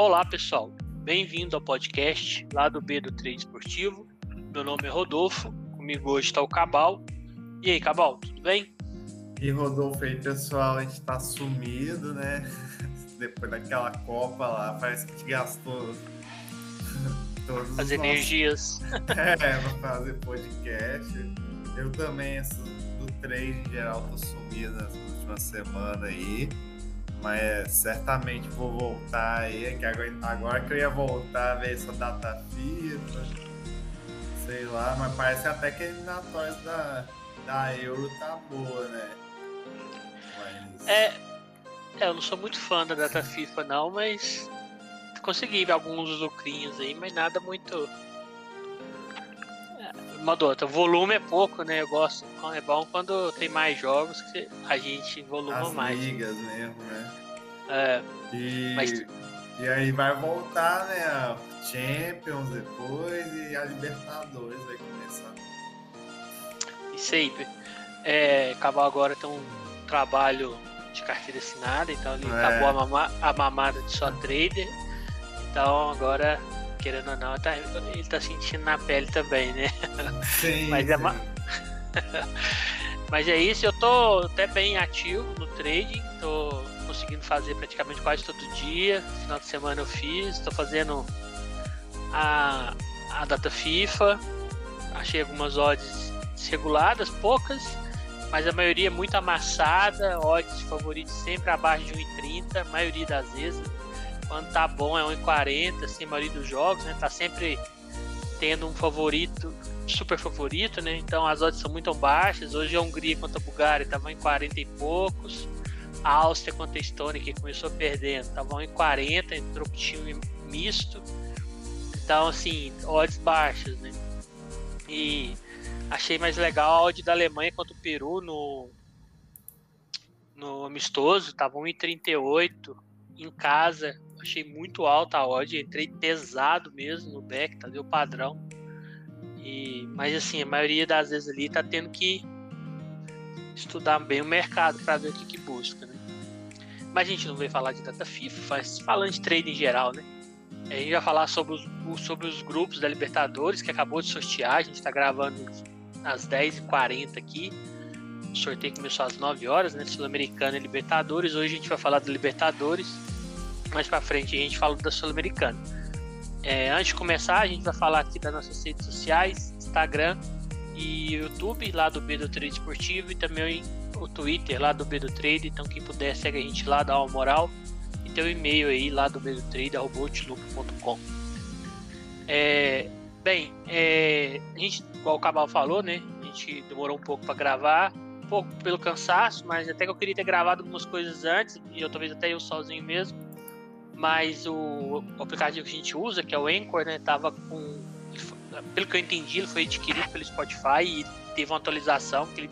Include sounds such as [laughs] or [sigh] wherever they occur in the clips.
Olá, pessoal. Bem-vindo ao podcast lá do B do Trade Esportivo. Meu nome é Rodolfo. Comigo hoje está o Cabal. E aí, Cabal, tudo bem? E Rodolfo aí, pessoal, a gente tá sumido, né? [laughs] Depois daquela Copa lá, parece que te gastou [laughs] todas as energias. [laughs] É, pra fazer podcast. Eu também, do trade em geral, tô sumido nas últimas semanas aí. Mas certamente vou voltar aí. É que agora, agora que eu ia voltar a ver essa data FIFA, sei lá, mas parece até que a eliminatória da, da Euro tá boa, né? Mas... É, é, eu não sou muito fã da data FIFA não, mas consegui ver alguns lucrinhos aí, mas nada muito Madota, volume é pouco, né? Eu gosto. É bom quando tem mais jogos que a gente voluma As mais. ligas mesmo, né? É. E, mas... e aí vai voltar, né? A Champions depois e a Libertadores vai começar. Isso aí. É, acabou agora tem um trabalho de carteira assinada, então ele é. acabou a, mama, a mamada de só trader. Então agora querendo ou não, tá, ele tá sentindo na pele também, né? Sim. Mas, sim. É uma... [laughs] Mas é isso, eu tô até bem ativo no trading, tô conseguindo fazer praticamente quase todo dia. Final de semana eu fiz, tô fazendo a, a data FIFA, achei algumas odds reguladas, poucas, mas a maioria é muito amassada, odds favoritos sempre abaixo de 1,30, a maioria das vezes quando tá bom é 1,40, assim, a maioria dos jogos, né? Tá sempre tendo um favorito, super favorito, né? Então as odds são muito baixas. Hoje a Hungria contra a Bulgária estavam em 40 e poucos. A Áustria contra a Estônia, que começou perdendo, estavam em 40, entrou pro time misto. Então, assim, odds baixas, né? E achei mais legal a odd da Alemanha contra o Peru no, no amistoso, estavam em 38 em casa achei muito alta a odd, entrei pesado mesmo no back, tá? Deu padrão. E, mas assim, a maioria das vezes ali tá tendo que estudar bem o mercado para ver o que, que busca, né? Mas a gente não veio falar de data FIFA, mas falando de trade em geral, né? A gente vai falar sobre os, sobre os grupos da Libertadores que acabou de sortear. A gente está gravando às 10h40 aqui. O sorteio começou às 9 horas, né? Sul-Americana e Libertadores. Hoje a gente vai falar da Libertadores mais para frente a gente fala da Sul-Americana. É, antes de começar, a gente vai falar aqui das nossas redes sociais, Instagram e YouTube, lá do B do Trade Esportivo, e também o Twitter, lá do B do Trade. Então, quem puder, segue a gente lá, dá uma moral. E tem o e-mail aí, lá do B do Trade, robotloop.com. É, bem, é, a gente, igual o Cabal falou, né? A gente demorou um pouco para gravar, um pouco pelo cansaço, mas até que eu queria ter gravado algumas coisas antes, e eu talvez até eu sozinho mesmo mas o, o, aplicativo que a gente usa, que é o Anchor, né, tava com pelo que eu entendi, ele foi adquirido pelo Spotify e teve uma atualização que ele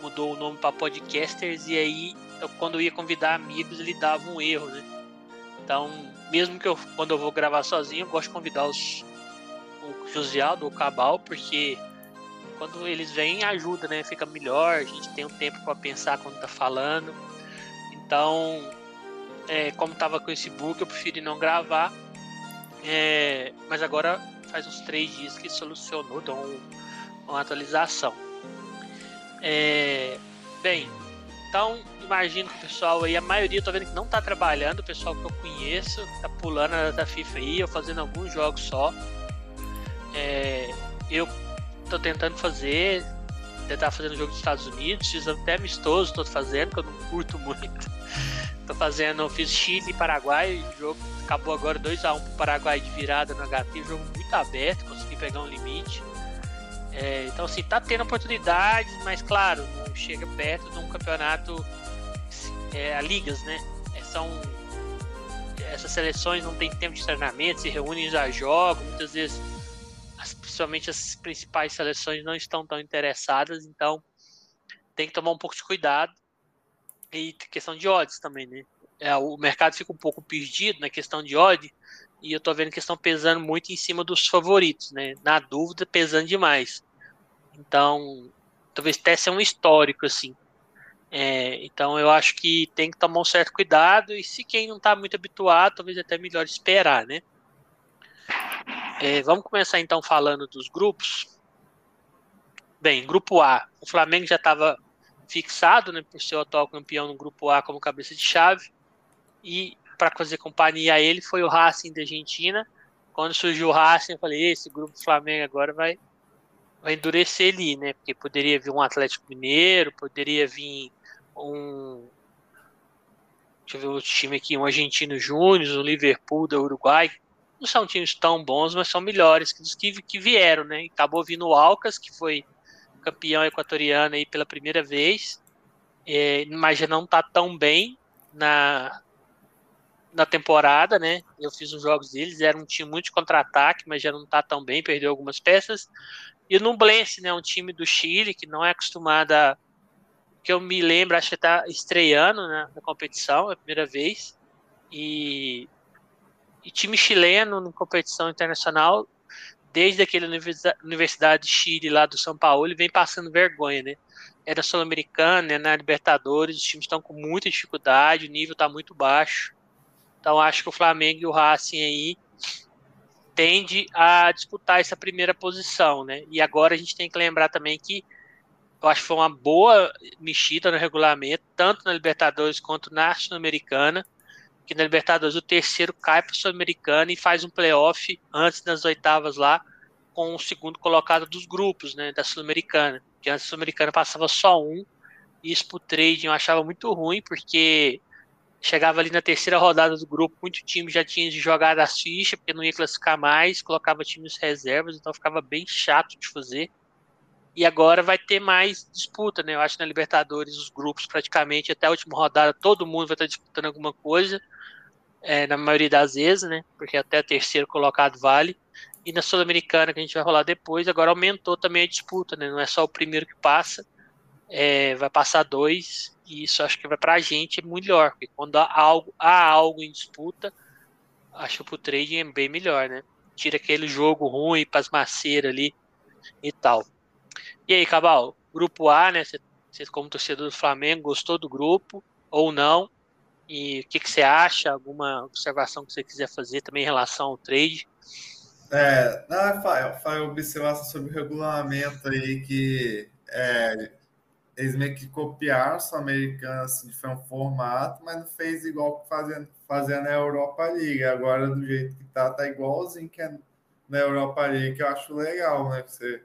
mudou o nome para Podcasters e aí eu, quando eu ia convidar amigos, ele dava um erro, né? Então, mesmo que eu quando eu vou gravar sozinho, eu gosto de convidar os o Josialdo ou Cabal, porque quando eles vêm ajuda, né? Fica melhor, a gente tem um tempo para pensar quando tá falando. Então, é, como tava com esse book, eu preferi não gravar. É, mas agora faz uns três dias que solucionou, deu um, uma atualização. É, bem, então imagino que o pessoal aí, a maioria eu tô vendo que não tá trabalhando, o pessoal que eu conheço, tá pulando a FIFA aí, eu fazendo alguns jogos só. É, eu tô tentando fazer, tentar fazer no jogo dos Estados Unidos, fiz até amistoso, tô fazendo, que eu não curto muito. [laughs] Tô fazendo, fiz Chile e Paraguai, o jogo acabou agora 2x1 pro Paraguai de virada no HT, jogo muito aberto, consegui pegar um limite. É, então assim, tá tendo oportunidades, mas claro, não chega perto de um campeonato é, a ligas, né? É, são essas seleções não tem tempo de treinamento, se reúnem já jogam, muitas vezes principalmente as principais seleções não estão tão interessadas, então tem que tomar um pouco de cuidado e questão de odds também, né? É, o mercado fica um pouco perdido na questão de odds e eu tô vendo que estão pesando muito em cima dos favoritos, né? Na dúvida, pesando demais. Então, talvez até seja um histórico, assim. É, então eu acho que tem que tomar um certo cuidado e se quem não está muito habituado, talvez até melhor esperar, né? É, vamos começar então falando dos grupos. Bem, grupo A, o Flamengo já estava fixado, né, por ser o atual campeão no grupo A como cabeça de chave e para fazer companhia a ele foi o Racing da Argentina. Quando surgiu o Racing, eu falei: esse grupo do Flamengo agora vai vai endurecer ali, né? Porque poderia vir um Atlético Mineiro, poderia vir um. Deixa eu ver outro time aqui, um Argentino Júnior, um Liverpool da Uruguai. Não são times tão bons, mas são melhores que os que, que vieram, né? Acabou vindo o Alcas, que foi campeão equatoriano aí pela primeira vez, é, mas já não tá tão bem na, na temporada, né? Eu fiz os jogos deles, era um time muito de contra-ataque, mas já não tá tão bem, perdeu algumas peças. E o Nublense, né, um time do Chile que não é acostumado a que eu me lembro, acho que está estreando né, na competição, é a primeira vez. E, e time chileno na competição internacional, desde aquele Universidade de Chile lá do São Paulo, ele vem passando vergonha, né? É da Sul-Americana, é na Libertadores, os times estão com muita dificuldade, o nível está muito baixo. Então acho que o Flamengo e o Racing aí tende a disputar essa primeira posição, né? E agora a gente tem que lembrar também que eu acho que foi uma boa mexida no regulamento, tanto na Libertadores quanto na Sul-Americana, que na Libertadores o terceiro cai para o Sul-Americana e faz um playoff antes das oitavas lá, com o segundo colocado dos grupos, né, da Sul-Americana, que antes da Sul-Americana passava só um, e isso pro trading eu achava muito ruim, porque chegava ali na terceira rodada do grupo, muito time já tinha de jogar as fichas, porque não ia classificar mais, colocava times reservas, então ficava bem chato de fazer. E agora vai ter mais disputa, né? Eu acho que na Libertadores os grupos praticamente até a última rodada todo mundo vai estar disputando alguma coisa, é, na maioria das vezes, né? Porque até terceiro colocado vale. E na Sul-Americana, que a gente vai rolar depois, agora aumentou também a disputa, né? Não é só o primeiro que passa, é, vai passar dois e isso acho que vai para a gente melhor, porque quando há algo, há algo em disputa, acho que pro trading é bem melhor, né? Tira aquele jogo ruim, pasmaceira ali e tal. E aí, Cabal, grupo A, né? Você, como torcedor do Flamengo, gostou do grupo ou não? E o que, que você acha? Alguma observação que você quiser fazer também em relação ao trade? É, não, é Fael, observação sobre o regulamento aí que é, eles meio que copiaram o Sul-Americano, assim, foi um formato, mas não fez igual que fazendo, fazendo na Europa League. Agora, do jeito que tá, tá igualzinho que é na Europa League, que eu acho legal, né? Você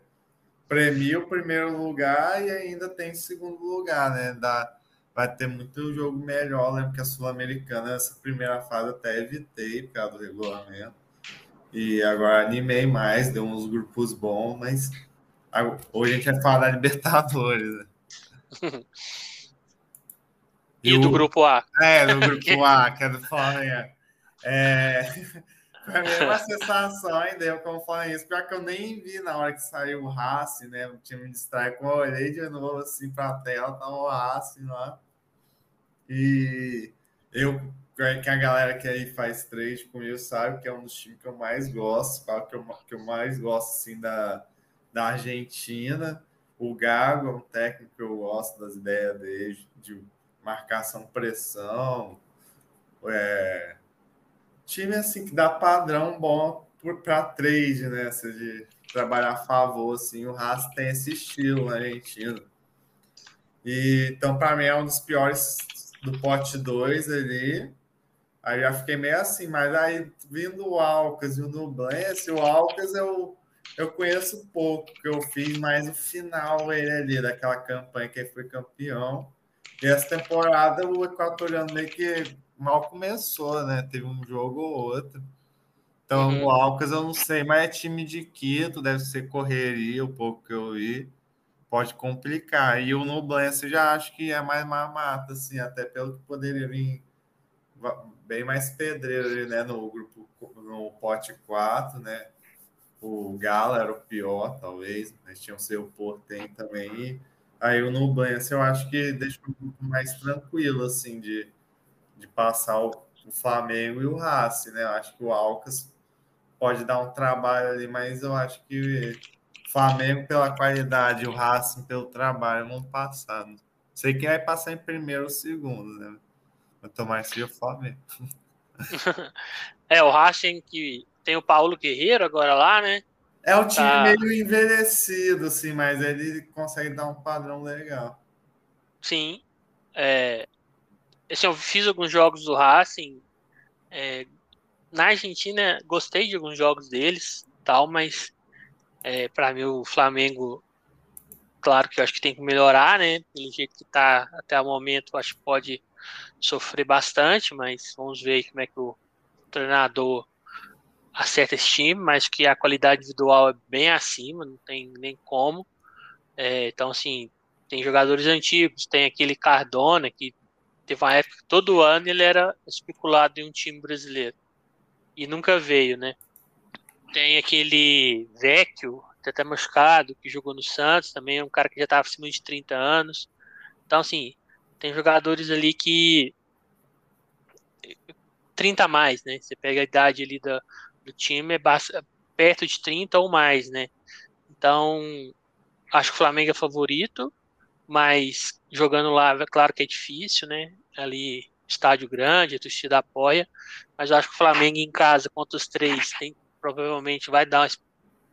premia o primeiro lugar e ainda tem segundo lugar, né? Dá, vai ter muito jogo melhor, né? Porque a Sul-Americana, essa primeira fase até evitei por causa do regulamento. E agora animei mais, deu uns grupos bons, mas hoje a gente vai falar da Libertadores, né? [laughs] e, do grupo A. É, do grupo [laughs] A, que é do Flamengo. É, foi a mesma sensação ainda, eu como falei isso, pior que eu nem vi na hora que saiu o Racing, né? O time de strike, eu olhei de novo assim para a tela, tá o Racing lá. E eu, que a galera que aí faz trade comigo sabe que é um dos times que eu mais gosto, que eu, que eu mais gosto assim da, da Argentina. O Gago é um técnico que eu gosto das ideias dele, de marcação, pressão. É, time assim que dá padrão bom para trade, né? Assim, de trabalhar a favor, assim. O Haas tem esse estilo na Argentina. E, então, para mim, é um dos piores do pote 2 ali. Aí já fiquei meio assim, mas aí vindo o Alcas e o Nublense, o Alcas eu eu conheço pouco, que eu fiz mais o final ele ali, daquela campanha que ele foi campeão. E essa temporada o equatoriano meio que mal começou, né? Teve um jogo ou outro. Então, uhum. o Alcas eu não sei, mas é time de Quito, deve ser correria, o pouco que eu vi. Pode complicar. E o Nublense já acho que é mais mamata, assim, até pelo que poderia vir bem mais pedreiro né? No grupo, no pote 4, né? o Gala era o pior, talvez, mas tinha o seu Portem também. Aí o Nublense eu acho que deixa um pouco mais tranquilo, assim, de, de passar o, o Flamengo e o Racing, né? Eu acho que o Alcas pode dar um trabalho ali, mas eu acho que Flamengo pela qualidade, o Racing pelo trabalho vão passar. Sei que vai passar em primeiro ou segundo, né? Mas tomar seja o Flamengo. [laughs] é, o Racing que tem o Paulo Guerreiro agora lá, né? É um time tá... meio envelhecido, assim, mas ele consegue dar um padrão legal. Sim. É... Assim, eu fiz alguns jogos do Racing. É... Na Argentina, gostei de alguns jogos deles, tal, mas é, para mim o Flamengo, claro que eu acho que tem que melhorar, né? Pelo jeito que tá até o momento, acho que pode sofrer bastante, mas vamos ver como é que o treinador acerta esse time, mas que a qualidade individual é bem acima, não tem nem como. É, então, assim, tem jogadores antigos, tem aquele Cardona, que teve uma época que todo ano ele era especulado em um time brasileiro. E nunca veio, né? Tem aquele Vecchio, até machucado, que jogou no Santos, também é um cara que já estava acima de 30 anos. Então, assim, tem jogadores ali que 30 a mais, né? Você pega a idade ali da, do time é perto de 30 ou mais, né? Então, acho que o Flamengo é favorito, mas jogando lá, é claro que é difícil, né? Ali, estádio grande, a torcida apoia, mas acho que o Flamengo em casa contra os três tem, provavelmente vai dar umas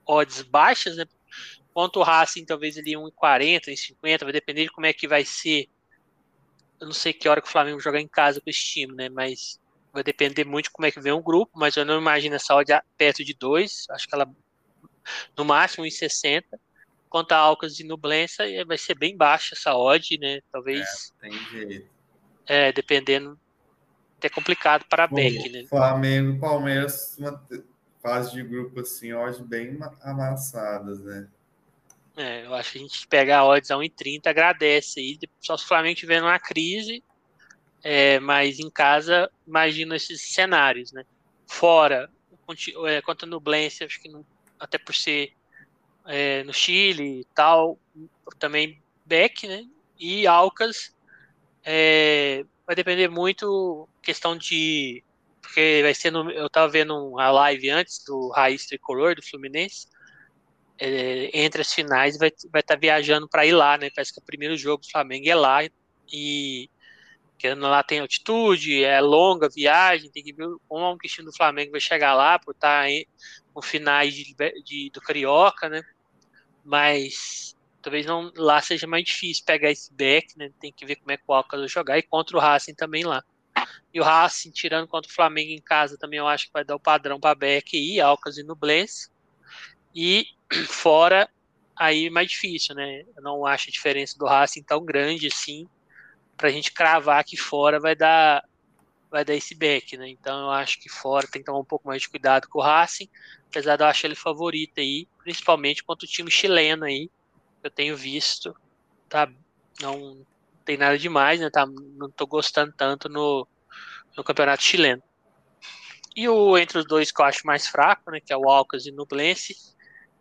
odds baixas, né? Quanto o Racing, talvez ele 1,40, 1,50, vai depender de como é que vai ser. Eu não sei que hora que o Flamengo jogar em casa com esse time, né? Mas vai depender muito de como é que vem o grupo, mas eu não imagino essa odd perto de 2, acho que ela no máximo em 60. Quanto a Alcas e Nublença, vai ser bem baixa essa odd, né? Talvez. É, tem jeito. É, dependendo. É complicado para a Beck, né? Flamengo Palmeiras, fase de grupo assim, odds bem amassadas, né? É, eu acho que a gente pega a odds a 1,30, agradece aí. Só se o Flamengo tiver numa crise, é, mas em casa, imagino esses cenários, né? Fora, é, quanto a Nublense, acho que não, até por ser é, no Chile e tal, também Beck, né? E Alcas, é, vai depender muito questão de porque vai ser no, eu tava vendo a live antes do Raiz Tricolor do Fluminense é, entre as finais vai vai estar tá viajando para ir lá né parece que o primeiro jogo do Flamengo é lá e porque lá tem altitude, é longa viagem, tem que ver como o Cristiano do Flamengo vai chegar lá, por estar aí no finais de, de, do Carioca, né? Mas talvez não lá seja mais difícil pegar esse back, né? Tem que ver como é que o Alcas vai jogar e contra o Racing também lá. E o Racing, tirando contra o Flamengo em casa, também eu acho que vai dar o padrão para Beck e Alcas e Nublense. E [clears throat] fora, aí mais difícil, né? Eu não acho a diferença do Racing tão grande assim para a gente cravar que fora vai dar vai dar esse back, né? Então eu acho que fora tem que tomar um pouco mais de cuidado com o Racing, apesar de eu achar ele favorito aí, principalmente contra o time chileno aí, eu tenho visto, tá? Não tem nada demais, né? Tá, não tô gostando tanto no, no campeonato chileno. E o entre os dois que eu acho mais fraco, né? Que é o Alcas e o Nublense.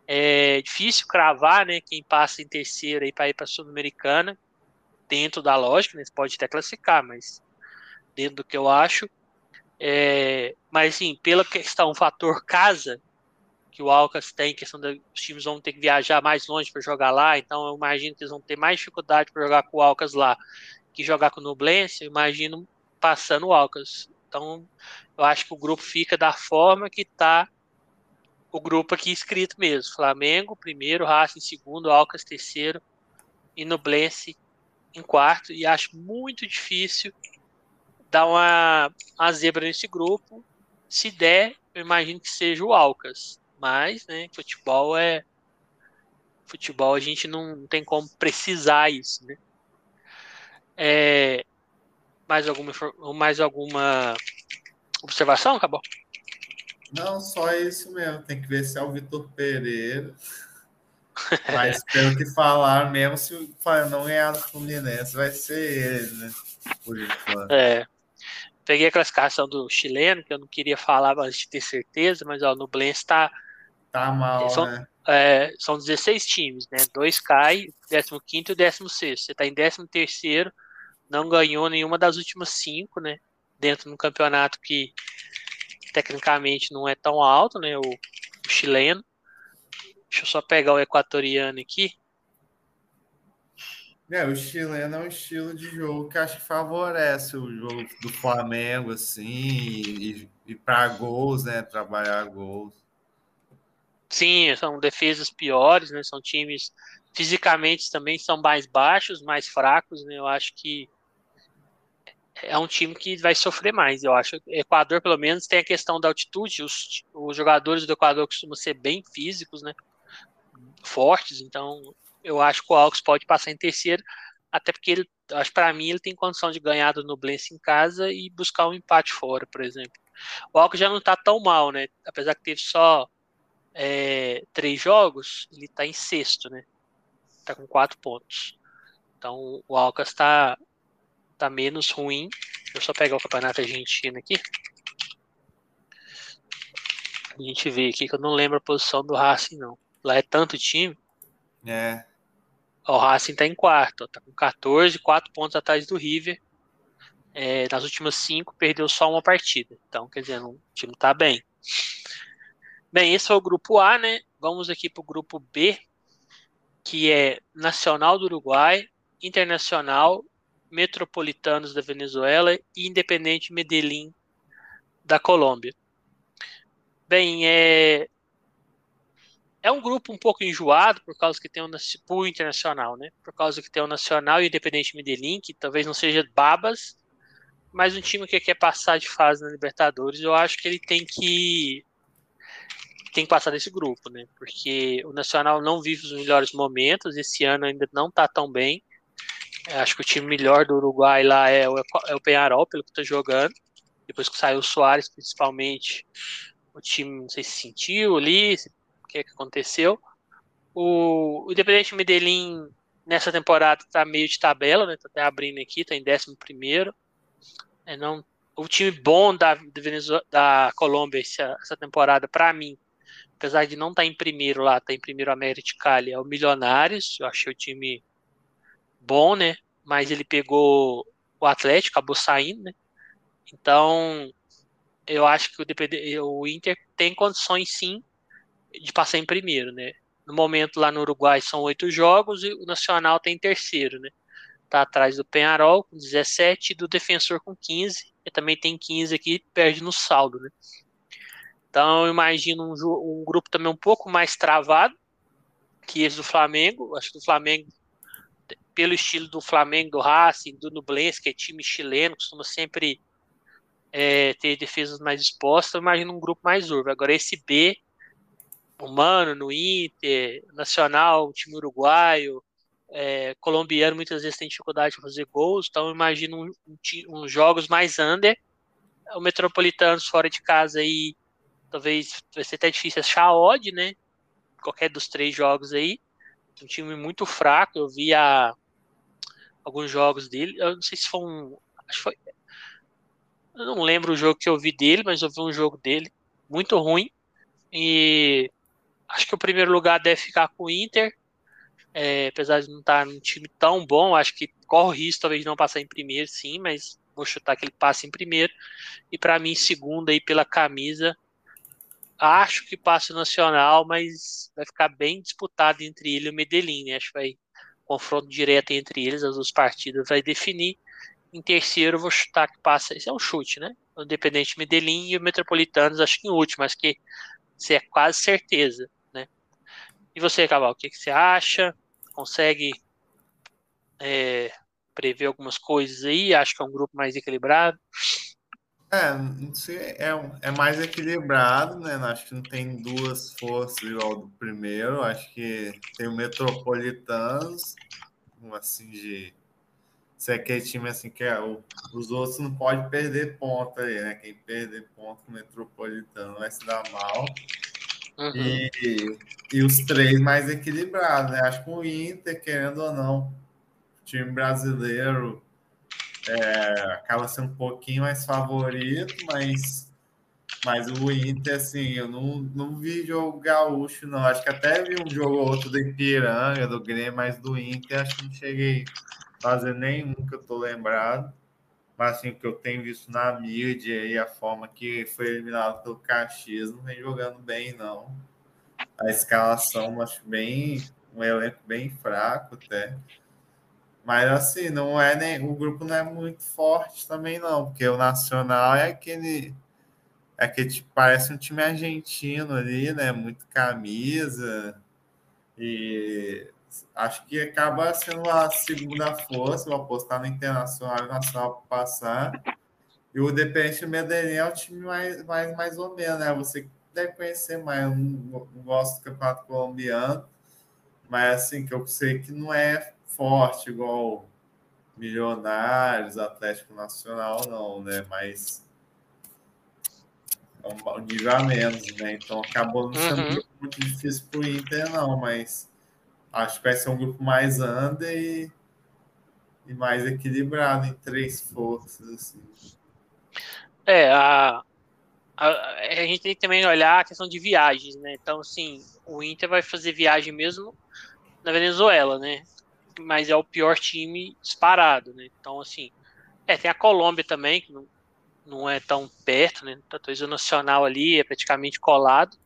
É difícil cravar, né? Quem passa em terceiro aí para ir para a Sul-Americana dentro da lógica, né? Pode até classificar, mas dentro do que eu acho. É, mas sim, pela questão fator casa que o Alcas tem, questão dos times vão ter que viajar mais longe para jogar lá, então eu imagino que eles vão ter mais dificuldade para jogar com o Alcas lá que jogar com o Nublense, eu imagino passando o Alcas. Então, eu acho que o grupo fica da forma que está o grupo aqui escrito mesmo. Flamengo primeiro, Racing segundo, Alcas terceiro e Nublense em quarto e acho muito difícil dar uma, uma zebra nesse grupo. Se der, eu imagino que seja o Alcas. Mas, né, futebol é. Futebol a gente não tem como precisar isso, né? É, mais alguma mais alguma observação, acabou? Não, só isso mesmo. Tem que ver se é o Vitor Pereira. [laughs] Mas pelo que falar, mesmo se não ganhar do Fluminense, vai ser ele, né? Por enquanto. É. Peguei a classificação do chileno, que eu não queria falar antes de ter certeza, mas ó, no Blense tá. Tá mal, são, né? É, são 16 times, né? Dois cai, 15 e 16. Você tá em 13, não ganhou nenhuma das últimas cinco, né? Dentro de um campeonato que tecnicamente não é tão alto, né? O, o chileno. Deixa eu só pegar o equatoriano aqui. É, o chileno é um estilo de jogo que acho que favorece o jogo do Flamengo, assim, e, e para gols, né? Trabalhar gols. Sim, são defesas piores, né? São times fisicamente também são mais baixos, mais fracos, né? Eu acho que é um time que vai sofrer mais. Eu acho. Equador, pelo menos, tem a questão da altitude. Os, os jogadores do Equador costumam ser bem físicos, né? Fortes. Então, eu acho que o Alves pode passar em terceiro, até porque ele, acho para mim, ele tem condição de ganhar do Nublense em casa e buscar um empate fora, por exemplo. O Alves já não está tão mal, né? Apesar que teve só é, três jogos, ele está em sexto, né? Está com quatro pontos. Então o Alcas está tá menos ruim. Deixa eu só pegar o campeonato argentino aqui. A gente vê aqui que eu não lembro a posição do Racing, não. Lá é tanto time. É. O Racing está em quarto, está com 14, 4 pontos atrás do River. É, nas últimas cinco, perdeu só uma partida. Então, quer dizer, o time está bem. Bem, esse foi o grupo A, né? Vamos aqui para o grupo B, que é Nacional do Uruguai, Internacional, Metropolitanos da Venezuela e Independente Medellín da Colômbia. Bem, é, é um grupo um pouco enjoado por causa que tem um o internacional, né? Por causa que tem o Nacional e Independente Medellín, que talvez não seja babas, mas um time que quer passar de fase na Libertadores, eu acho que ele tem que tem que passar desse grupo, né? Porque o Nacional não vive os melhores momentos, esse ano ainda não tá tão bem. Eu acho que o time melhor do Uruguai lá é o, é o Penharol, pelo que tá jogando. Depois que saiu o Soares, principalmente, o time não sei se sentiu ali, o que, é que aconteceu. O, o Independente Medellín nessa temporada tá meio de tabela, né? Tá até abrindo aqui, tá em 11 primeiro. É, não, o time bom da, da, Colômbia essa, essa temporada, para mim, apesar de não estar tá em primeiro lá, tá em primeiro América Cali, é o Milionários. Eu achei o time bom, né? Mas ele pegou o Atlético, acabou saindo, né? Então, eu acho que o, DPD, o Inter tem condições sim de passar em primeiro, né? No momento lá no Uruguai são oito jogos e o Nacional tem terceiro, né? Tá atrás do Penharol com 17 e do Defensor com 15. E também tem 15 aqui, perde no saldo, né? Então eu imagino um, um, grupo também um pouco mais travado que esse do Flamengo. Acho que o Flamengo, pelo estilo do Flamengo, do Racing, do Nublense, que é time chileno, costuma sempre é, ter defesas mais expostas, eu imagino um grupo mais urbo. Agora esse B, humano no Inter, Nacional, time uruguaio, é, colombiano, muitas vezes tem dificuldade de fazer gols, então eu imagino uns um, um, jogos mais under. O Metropolitanos fora de casa aí talvez vai ser até difícil achar odd, né? Qualquer dos três jogos aí. Um time muito fraco. Eu vi a, alguns jogos dele. Eu não sei se foi um. Acho foi. Eu não lembro o jogo que eu vi dele, mas eu vi um jogo dele muito ruim. E acho que o primeiro lugar deve ficar com o Inter. É, apesar de não estar num time tão bom, acho que corre o risco talvez não passar em primeiro, sim, mas vou chutar que ele passe em primeiro. E para mim, segundo aí pela camisa, acho que passa o Nacional, mas vai ficar bem disputado entre ele e o Medellín, né? Acho que vai confronto direto entre eles, as duas partidas vai definir. Em terceiro, eu vou chutar que passa. Esse é um chute, né? O Independente Medellín e o Metropolitanos, acho que em último, mas que isso é quase certeza, né? E você, Caval, o que, que você acha? Consegue é, prever algumas coisas aí? Acho que é um grupo mais equilibrado. É, é, é mais equilibrado, né? Acho que não tem duas forças igual do primeiro. Acho que tem o Metropolitanos, assim, de ser aquele time assim que é, os outros não pode perder ponto aí, né? Quem perder ponto o Metropolitano vai se dar mal. Uhum. E, e os três mais equilibrados, né? Acho que o Inter, querendo ou não, time brasileiro é, acaba sendo um pouquinho mais favorito, mas, mas o Inter, assim, eu não, não vi jogo gaúcho, não. Acho que até vi um jogo ou outro do Ipiranga, do Grêmio, mas do Inter acho que não cheguei a fazer nenhum que eu tô lembrado. Mas assim, o que eu tenho visto na mídia e a forma que foi eliminado pelo Caxias não vem jogando bem, não. A escalação, acho bem. um elenco bem fraco até. Mas assim, não é nem o grupo não é muito forte também não, porque o Nacional é aquele é que tipo, parece um time argentino ali, né? Muito camisa e acho que acaba sendo a segunda força, vou apostar no Internacional e Nacional para passar. E o Independente Medellín é o time mais, mais, mais ou menos, né? Você deve conhecer mais, eu não gosto do Campeonato Colombiano, mas assim, que eu sei que não é forte, igual Milionários, Atlético Nacional, não, né? Mas é um nível a menos, né? Então acabou não sendo uhum. muito difícil para o Inter, não, mas acho que vai ser um grupo mais under e, e mais equilibrado em três forças. Assim. É, a, a, a gente tem que também olhar a questão de viagens, né? Então, assim, o Inter vai fazer viagem mesmo na Venezuela, né? Mas é o pior time disparado, né? Então, assim, é, tem a Colômbia também, que não, não é tão perto, né? Talvez o Nacional ali é praticamente colado.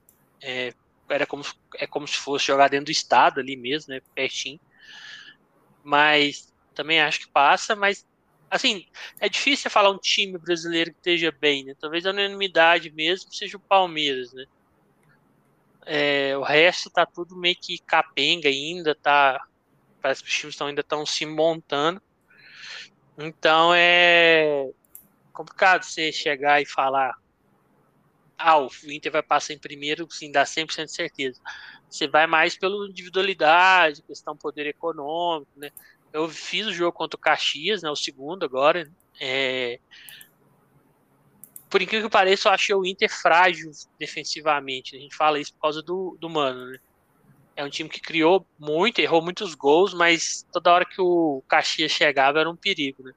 É, era como, é como se fosse jogar dentro do estado ali mesmo, né? Pertinho. Mas também acho que passa, mas assim, é difícil falar um time brasileiro que esteja bem, né? Talvez a unanimidade mesmo seja o Palmeiras, né? É, o resto tá tudo meio que capenga ainda, tá parece que os times estão, ainda estão se montando. Então é complicado você chegar e falar ah, o Inter vai passar em primeiro, sim, dá 100% de certeza. Você vai mais pela individualidade, questão poder econômico, né? Eu fiz o jogo contra o Caxias, né, o segundo agora. É... Por incrível que pareça, eu achei o Inter frágil defensivamente. A gente fala isso por causa do, do Mano, né? É um time que criou muito, errou muitos gols, mas toda hora que o Caxias chegava era um perigo, né?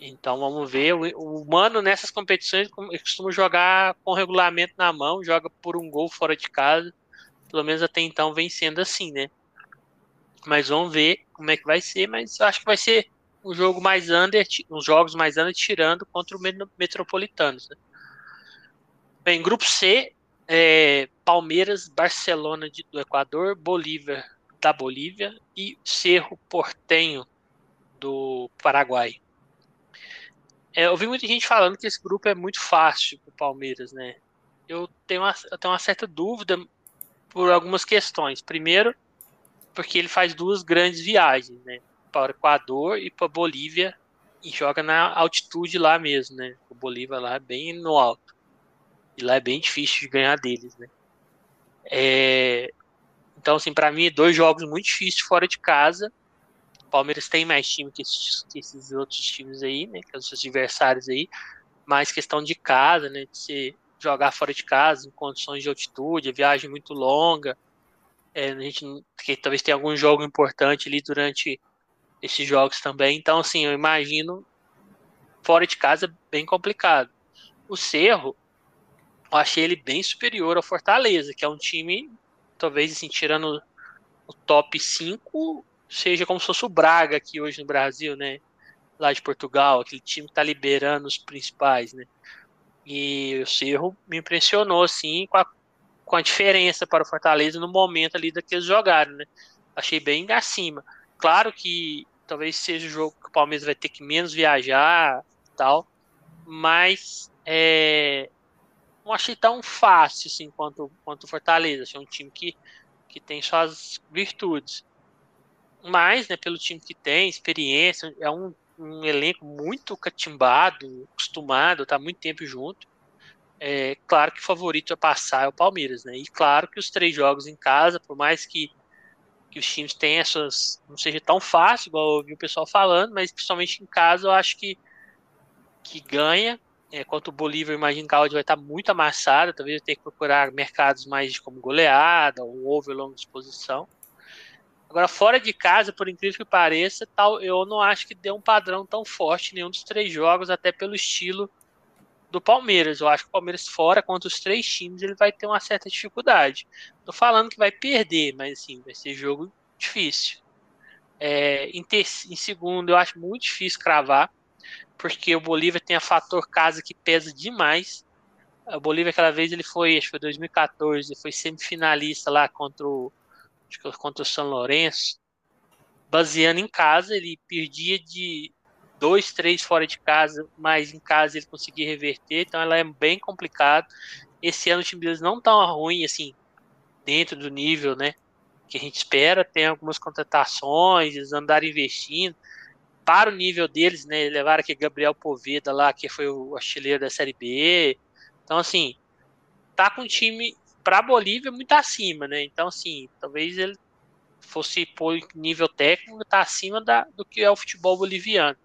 Então vamos ver. O, Mano nessas competições costuma jogar com regulamento na mão, joga por um gol fora de casa. Pelo menos até então vem sendo assim, né? Mas vamos ver como é que vai ser. Mas acho que vai ser um jogo mais under, uns jogos mais under, tirando contra o Metropolitanos. Né? Bem, grupo C, é, Palmeiras, Barcelona de, do Equador, Bolívia da Bolívia e Cerro Portenho do Paraguai. É, eu vi muita gente falando que esse grupo é muito fácil para o Palmeiras, né? Eu tenho, uma, eu tenho uma certa dúvida por algumas questões. Primeiro, porque ele faz duas grandes viagens, né? Para o Equador e para Bolívia e joga na altitude lá mesmo, né? O Bolívia lá é bem no alto. E lá é bem difícil de ganhar deles, né? É... Então, assim, para mim, dois jogos muito difíceis fora de casa. O Palmeiras tem mais time que esses, que esses outros times aí, né? Que os seus adversários aí. Mais questão de casa, né? De se jogar fora de casa, em condições de altitude, viagem muito longa. É, a gente que talvez tenha algum jogo importante ali durante esses jogos também. Então, assim, eu imagino fora de casa bem complicado. O Cerro, eu achei ele bem superior ao Fortaleza, que é um time, talvez assim, tirando o top 5, seja como se fosse o Braga aqui hoje no Brasil, né? Lá de Portugal, aquele time que tá liberando os principais, né? E o Cerro me impressionou, assim, com a, com a diferença para o Fortaleza no momento ali daqueles jogaram, né? Achei bem acima. Claro que talvez seja o jogo que o Palmeiras vai ter que menos viajar tal, mas é, não achei tão fácil assim quanto, quanto Fortaleza. Achei um time que, que tem suas virtudes. Mas, né, pelo time que tem, experiência, é um, um elenco muito catimbado, acostumado, tá muito tempo junto. É claro que o favorito a passar é o Palmeiras, né? E claro que os três jogos em casa, por mais que, que os times tenham essas. não seja tão fácil, igual eu ouvi o pessoal falando, mas principalmente em casa eu acho que, que ganha é, quanto o Bolívar, imagino que a odd vai estar muito amassada. Talvez eu tenha que procurar mercados mais como goleada ou over longa exposição. Agora, fora de casa, por incrível que pareça, tal, eu não acho que dê um padrão tão forte em nenhum dos três jogos, até pelo estilo do Palmeiras. Eu acho que o Palmeiras fora contra os três times ele vai ter uma certa dificuldade. Tô falando que vai perder, mas assim, vai ser jogo difícil. É, em, ter, em segundo, eu acho muito difícil cravar porque o Bolívia tem a fator casa que pesa demais. O Bolívia aquela vez ele foi, acho que foi 2014, ele foi semifinalista lá contra o, contra o São Lourenço. baseando em casa, ele perdia de dois, três fora de casa, mas em casa ele conseguia reverter, então ela é bem complicado. Esse ano o time deles não tá ruim, assim, dentro do nível, né, que a gente espera, tem algumas contratações, eles andaram investindo, para o nível deles, né, levaram aqui Gabriel Poveda lá, que foi o artilheiro da Série B, então assim, tá com um time para Bolívia muito acima, né, então assim, talvez ele fosse por nível técnico, tá acima da, do que é o futebol boliviano.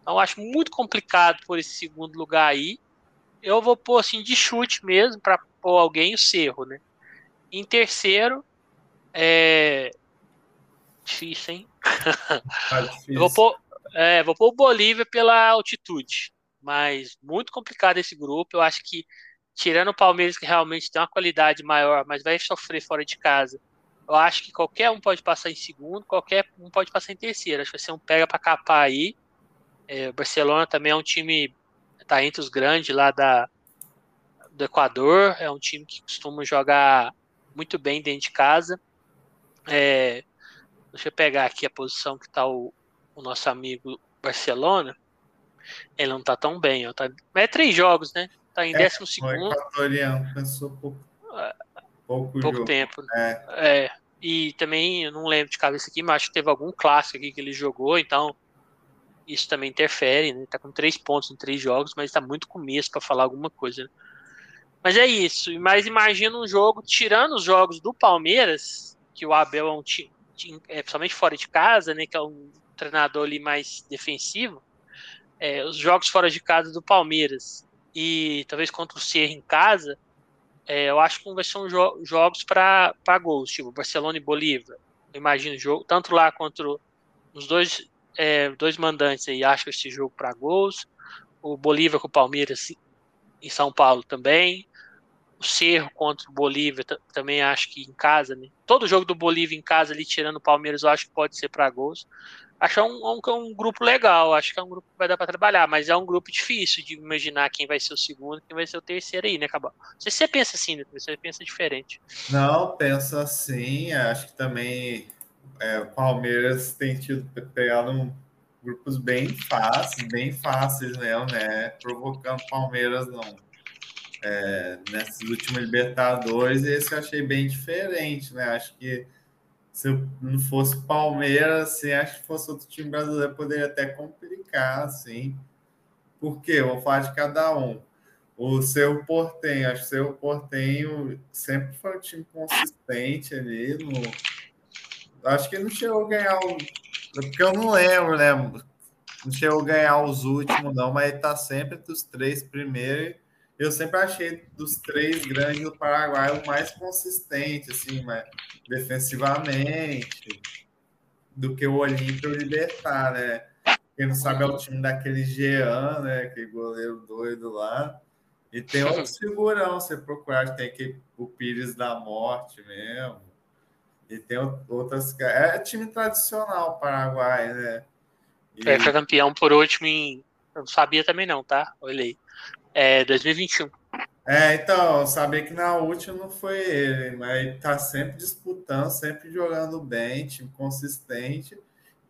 Então acho muito complicado por esse segundo lugar aí. Eu vou pôr assim de chute mesmo para pôr alguém o Cerro, né? Em terceiro, é difícil, hein? [laughs] Ah, difícil. vou pôr, é, vou pôr o Bolívia pela altitude, mas muito complicado esse grupo. Eu acho que tirando o Palmeiras que realmente tem uma qualidade maior, mas vai sofrer fora de casa. Eu acho que qualquer um pode passar em segundo, qualquer um pode passar em terceiro. Acho que vai ser um pega para capar aí. É, o Barcelona também é um time tá entre os grandes lá da, do Equador. É um time que costuma jogar muito bem dentro de casa. É, deixa eu pegar aqui a posição que está o, o, nosso amigo Barcelona. Ele não está tão bem, ó, tá, mas é três jogos, né? Tá em é, décimo segundo. O equatoriano pensou pouco, pouco, pouco tempo. É. é. E também, eu não lembro de cabeça aqui, mas acho que teve algum clássico aqui que ele jogou, então isso também interfere, né? Tá com três pontos em três jogos, mas tá muito começo para falar alguma coisa. Né? Mas é isso. Mas imagina um jogo, tirando os jogos do Palmeiras, que o Abel é um time, é, principalmente fora de casa, né? Que é um treinador ali mais defensivo. É, os jogos fora de casa do Palmeiras e talvez contra o Cerro em casa, é, eu acho que vai ser um jo jogos para gols, tipo Barcelona e Bolívia. Eu imagino o jogo, tanto lá quanto os dois é, dois mandantes aí acham esse jogo para gols. O Bolívia com o Palmeiras em São Paulo também. O Cerro contra o Bolívia também acho que em casa, né? Todo jogo do Bolívia em casa ali, tirando o Palmeiras, eu acho que pode ser para gols. Acho um, um, um, grupo legal, acho que é um grupo que vai dar para trabalhar, mas é um grupo difícil de imaginar quem vai ser o segundo, quem vai ser o terceiro aí, né, Cabal? Não sei se você pensa assim, né? Você pensa diferente. Não, penso assim, acho que também é, o Palmeiras tem tido pegado um, grupos bem fáceis, bem fáceis mesmo, né? Provocando Palmeiras não. É, nesses últimos Libertadores, esse eu achei bem diferente, né? Acho que se não fosse Palmeiras, assim, acho que fosse outro time brasileiro, poderia até complicar, assim. Por quê? Vou falar de cada um. O seu Portenho, acho que o seu Portenho sempre foi um time consistente ali no, Acho que não chegou a ganhar o. Porque eu não lembro, né? Não chegou a ganhar os últimos, não, mas ele tá sempre dos três primeiros. Eu sempre achei dos três grandes do Paraguai o mais consistente, assim, mas defensivamente, do que o Olímpio Libertar, né? Quem não sabe é o time daquele Jean, né? Aquele goleiro doido lá. E tem outros [laughs] figurão, você procurar, tem aquele, o Pires da Morte mesmo. E tem outras. É time tradicional Paraguai, né? E... É, foi campeão por último em. Eu não sabia também, não, tá? Olhei. É 2021. É, então, sabia que na última não foi ele, mas tá sempre disputando, sempre jogando bem, time consistente.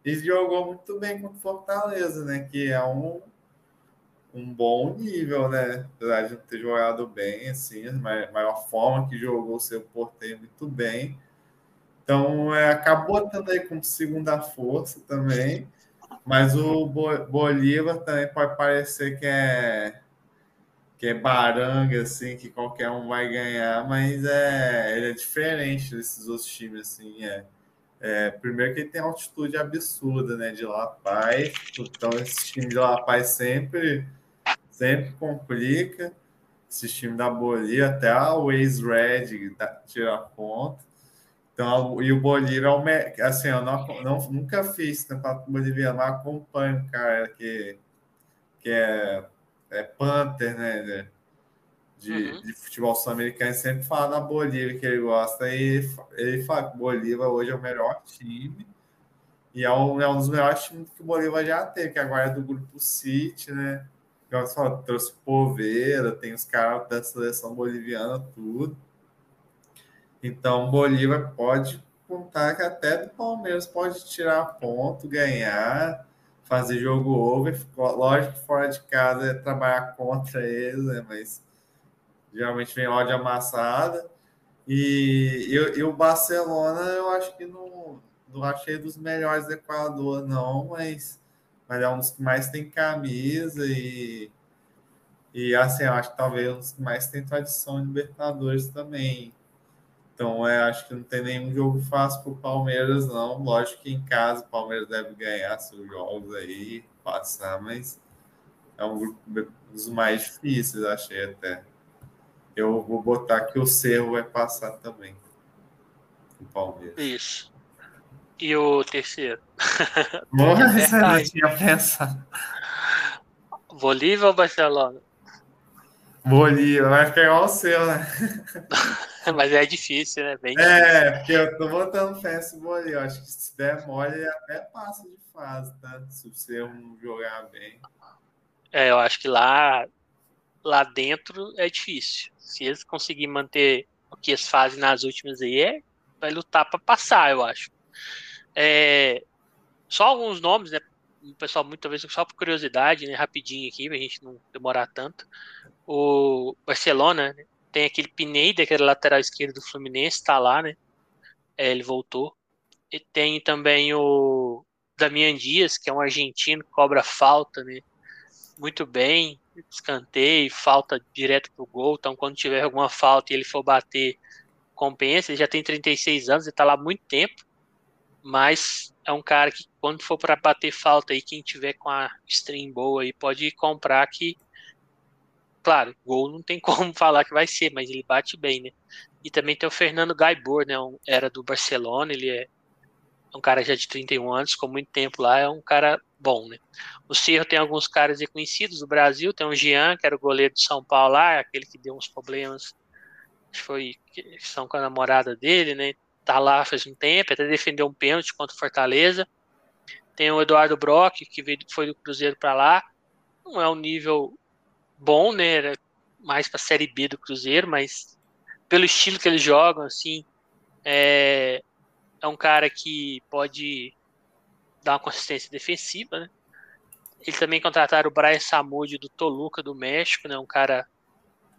E jogou muito bem o Fortaleza, né? Que é um, um bom nível, né? Apesar de ter jogado bem, assim, a maior forma que jogou o seu porteiro muito bem então, é, acabou estando aí como segunda força também, mas o Bolívar também pode parecer que é que é baranga, assim, que qualquer um vai ganhar, mas é, ele é diferente desses outros times, assim, é, é primeiro que ele tem altitude absurda, né, de La Paz, então esse time de La Paz sempre, sempre complica, esse time da Bolívia, até o ex-Red tira ponto, então, e o Bolívar é assim, eu não, não, nunca fiz campeonato boliviano, mas acompanho cara que, que é, é Panther, né? De, uhum. de futebol sul-americano, sempre fala na Bolívia que ele gosta. E ele fala que Bolívar hoje é o melhor time. E é um, é um dos melhores times que o Bolívar já teve, que agora é do grupo City, né? Igual você falou, trouxe Poveira, tem os caras da seleção boliviana, tudo. Então, Bolívar pode contar que até do Palmeiras pode tirar ponto, ganhar, fazer jogo over. Lógico que fora de casa é trabalhar contra eles, né? mas geralmente vem ódio amassada. E, e, e, o Barcelona, eu acho que não, não achei dos melhores do Equador, não, mas, mas é um dos que mais tem camisa e, e assim, eu acho que talvez um dos que mais tem tradição em Libertadores também. Então, é, acho que não tem nenhum jogo fácil para o Palmeiras, não. Lógico que em casa o Palmeiras deve ganhar seus jogos aí, passar, mas é um grupo dos mais difíceis, achei até. Eu vou botar que o Cerro vai passar também. O Palmeiras. Isso. E o terceiro? [laughs] Nossa, eu não tinha pensado. Bolívia ou Barcelona? Bolívia, vai pegar o seu, né? [laughs] [laughs] Mas é difícil, né? Bem é, porque eu tô botando fé nesse Bolívia. Acho que se der mole, até passa de fase, tá? Se você não jogar bem. É, eu acho que lá, lá dentro é difícil. Se eles conseguirem manter o que eles fazem nas últimas aí, é, vai lutar para passar, eu acho. É, só alguns nomes, né? O pessoal, muitas vezes, só por curiosidade, né? Rapidinho aqui, pra gente não demorar tanto. O Barcelona né, tem aquele Pineda, aquele lateral esquerdo do Fluminense, tá lá, né? É, ele voltou. E tem também o Damian Dias, que é um argentino, cobra falta, né? Muito bem escanteio, falta direto pro gol. Então, quando tiver alguma falta e ele for bater, compensa. Ele já tem 36 anos, ele tá lá há muito tempo. Mas é um cara que, quando for para bater falta aí, quem tiver com a stream boa aí, pode comprar que. Claro, gol não tem [laughs] como falar que vai ser, mas ele bate bem, né? E também tem o Fernando Gaibor, né? Um, era do Barcelona, ele é um cara já de 31 anos, com muito tempo lá, é um cara bom, né? O Cerro tem alguns caras reconhecidos do Brasil, tem o Jean, que era o goleiro de São Paulo lá, aquele que deu uns problemas, foi são com a namorada dele, né? Tá lá faz um tempo, até defendeu um pênalti contra o Fortaleza. Tem o Eduardo Brock, que veio, foi do Cruzeiro para lá. Não é um nível bom, né? Era mais para Série B do Cruzeiro, mas pelo estilo que eles jogam, assim, é, é um cara que pode dar uma consistência defensiva, né? Eles também contrataram o Brian Samud do Toluca, do México, né? Um cara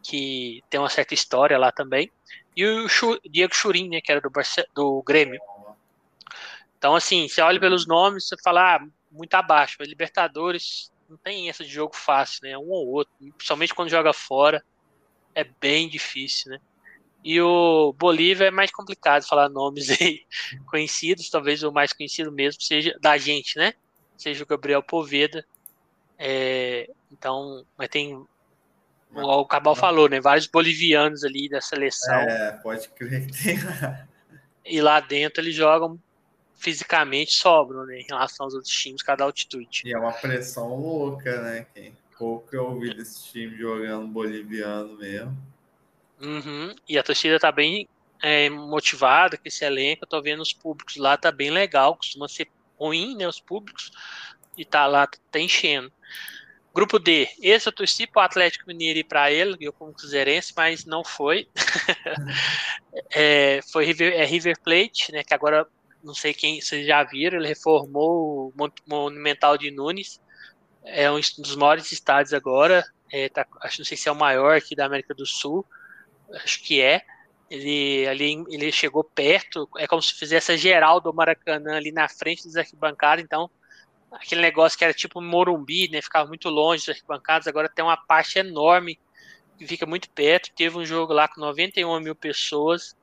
que tem uma certa história lá também. E o Diego Churin, né? Que era do, Barce do Grêmio. Então, assim, você olha pelos nomes, você fala, ah, muito abaixo. Libertadores não tem essa de jogo fácil, né? Um ou outro. Principalmente quando joga fora. É bem difícil, né? E o Bolívia é mais complicado falar nomes [laughs] aí conhecidos, talvez o mais conhecido mesmo seja da gente, né? Seja o Gabriel Poveda. É, então, mas tem. O Cabal falou, né? Vários bolivianos ali da seleção. É, pode crer que tem. e lá dentro eles jogam fisicamente sobram, né? Em relação aos outros times, cada altitude. E é uma pressão louca, né? Pouco eu ouvi desse time jogando boliviano mesmo. Uhum. E a torcida tá bem é, motivada com esse elenco. Eu tô vendo os públicos lá, tá bem legal. Costuma ser ruim, né? Os públicos. E tá lá, tá enchendo. Grupo D, esse eu torci pro Atlético Mineiro ir para ele, eu como cruzeirense, mas não foi. [laughs] é, foi River, é River Plate, né? Que agora não sei quem vocês já viram, ele reformou o Monumental de Nunes. É um dos maiores estádios agora. É, tá, acho não sei se é o maior aqui da América do Sul acho que é. Ele ali ele chegou perto, é como se fizesse a geral do Maracanã ali na frente dos arquibancadas, então aquele negócio que era tipo Morumbi, né, ficava muito longe dos arquibancadas, agora tem uma parte enorme que fica muito perto. Teve um jogo lá com 91 mil pessoas.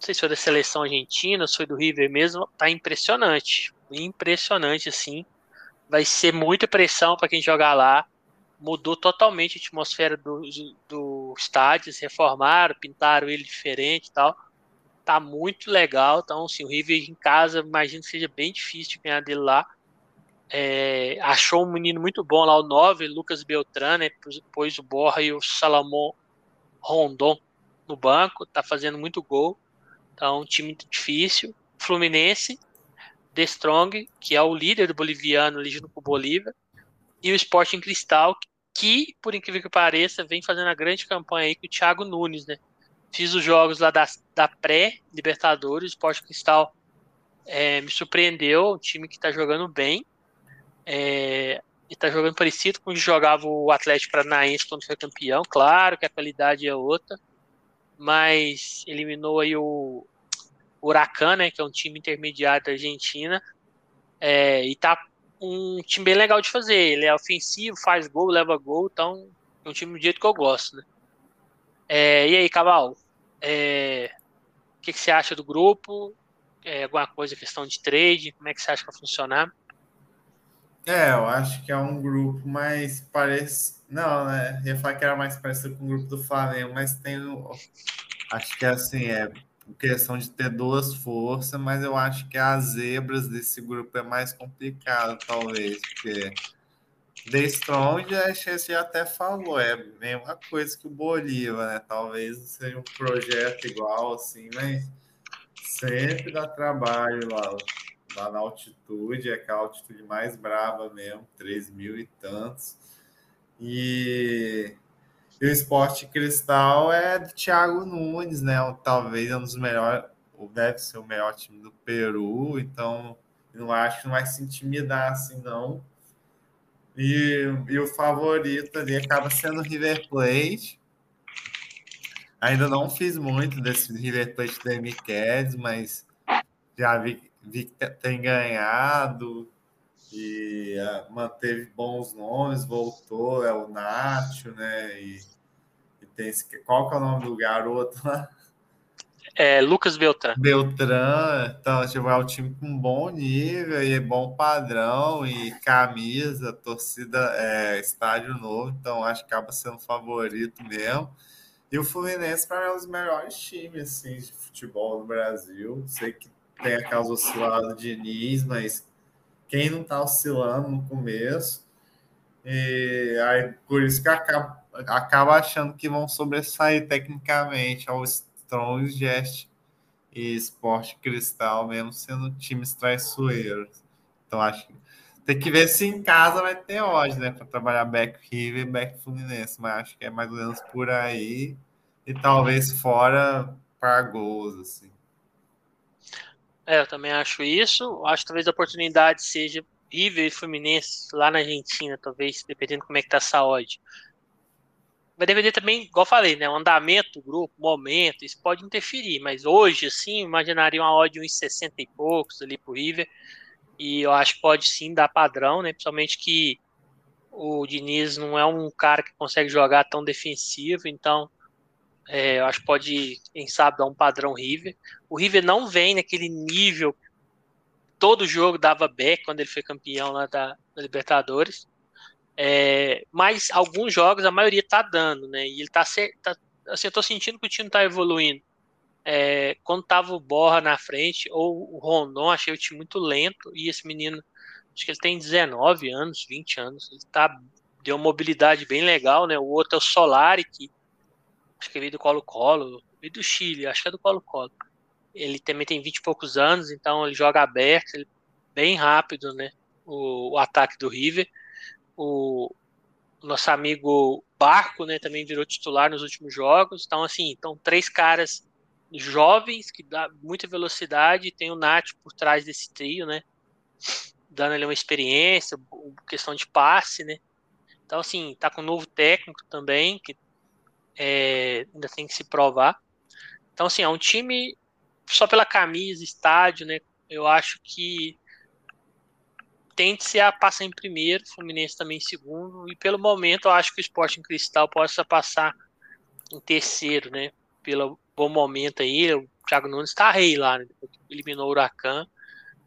Não sei se foi da seleção argentina, se foi do River mesmo. Tá impressionante, impressionante assim. Vai ser muita pressão para quem jogar lá mudou totalmente a atmosfera do, do estádio, se reformaram, pintaram ele diferente e tal. Tá muito legal. Então, assim, o River em casa, imagino que seja bem difícil ganhar dele lá. É, achou um menino muito bom lá, o 9, Lucas Beltrán, né? Pôs o Borra e o Salomão Rondon no banco, tá fazendo muito gol. Então, time difícil. Fluminense, The Strong, que é o líder do boliviano ali junto com o Bolívia. E o Sporting Cristal, que, por incrível que pareça, vem fazendo a grande campanha aí com o Thiago Nunes, né? fiz os jogos lá da, da pré-Libertadores, o Sport Cristal é, me surpreendeu, um time que está jogando bem. É, e tá jogando parecido com o que jogava o Atlético Paranaense quando foi campeão. Claro que a qualidade é outra, mas eliminou aí o Huracan, né, que é um time intermediário da Argentina, é, e tá um time bem legal de fazer. Ele é ofensivo, faz gol, leva gol, então é um time do jeito que eu gosto, né. É, e aí, Caval, é, o que, que, você acha do grupo? É, alguma coisa, questão de trade? Como é que você acha que vai funcionar? É, eu acho que é um grupo mais parece. Não, né? Eu ia falar que era mais parecido com o grupo do Flamengo, mas tem. Acho que assim, é questão de ter duas forças, mas eu acho que as zebras desse grupo é mais complicado, talvez, porque The Strong, a gente até falou, é a mesma coisa que o Bolívar, né? Talvez seja um projeto igual, assim, mas sempre dá trabalho lá lá na altitude, é aquela altitude mais brava mesmo, 3 mil e tantos. E, e o esporte cristal é do Thiago Nunes, né? Talvez é um dos melhores, ou deve ser o melhor time do Peru, então não acho que não vai se intimidar assim, não. E, e o favorito ali acaba sendo o River Plate. Ainda não fiz muito desse River Plate da Miquedes, mas já vi vi que tem ganhado e uh, manteve bons nomes, voltou, é o Nacho, né? E, e, tem esse, qual que é o nome do garoto lá? É Lucas Beltrán. Beltrán, então, tipo, é um time com bom nível e bom padrão e camisa, torcida, é, estádio novo, então acho que acaba sendo favorito mesmo. E o Fluminense, para mim, é um dos melhores times assim, de futebol no Brasil. Sei que tem aquelas osciladas de Diniz, mas quem não está oscilando no começo, e aí por isso que acaba, acaba achando que vão sobressair tecnicamente ao Strong Jest e Sport Cristal, mesmo sendo times traiçoeiros. Então acho que tem que ver se em casa vai ter hoje, né? Para trabalhar back River e back Fluminense, mas acho que é mais ou menos por aí. E talvez fora para gols, assim. É, eu também acho isso. Acho que talvez a oportunidade seja River e Fluminense lá na Argentina, talvez, dependendo como é que tá a saúde. Vai depender também, igual falei, né? O andamento do grupo, momento, isso pode interferir, mas hoje, assim, imaginaria uma odd de uns 60 e poucos ali pro River. E eu acho que pode sim dar padrão, né? Principalmente que o Diniz não é um cara que consegue jogar tão defensivo, então é, eu acho que pode, quem sabe, dar um padrão River. O River não vem naquele nível. Todo jogo dava back quando ele foi campeão lá da, da Libertadores. É, mas alguns jogos a maioria tá dando, né? E ele tá, tá assim, eu tô sentindo que o time tá evoluindo. É, quando tava o Borra na frente, ou o Rondon, achei o time muito lento, e esse menino, acho que ele tem 19 anos, 20 anos, ele tá, deu uma mobilidade bem legal, né? O outro é o Solari, que acho que veio do Colo-Colo, veio do Chile, acho que é do Colo-Colo. Ele também tem 20 e poucos anos, então ele joga aberto, ele, bem rápido, né? O, o, ataque do River. O, nosso amigo Barco, né, também virou titular nos últimos jogos. Então, assim, então três caras jovens que dá muita velocidade, tem o Nath por trás desse trio, né? Dando ali uma experiência, questão de passe, né? Então, assim, tá com um novo técnico também, que é, ainda tem que se provar. Então, assim, é um time só pela camisa, estádio, né? Eu acho que tende-se a passar em primeiro, Fluminense também em segundo, e pelo momento eu acho que o Sporting Cristal possa passar em terceiro, né? Pelo bom momento aí, o Thiago Nunes está rei lá, né? eliminou o Huracan.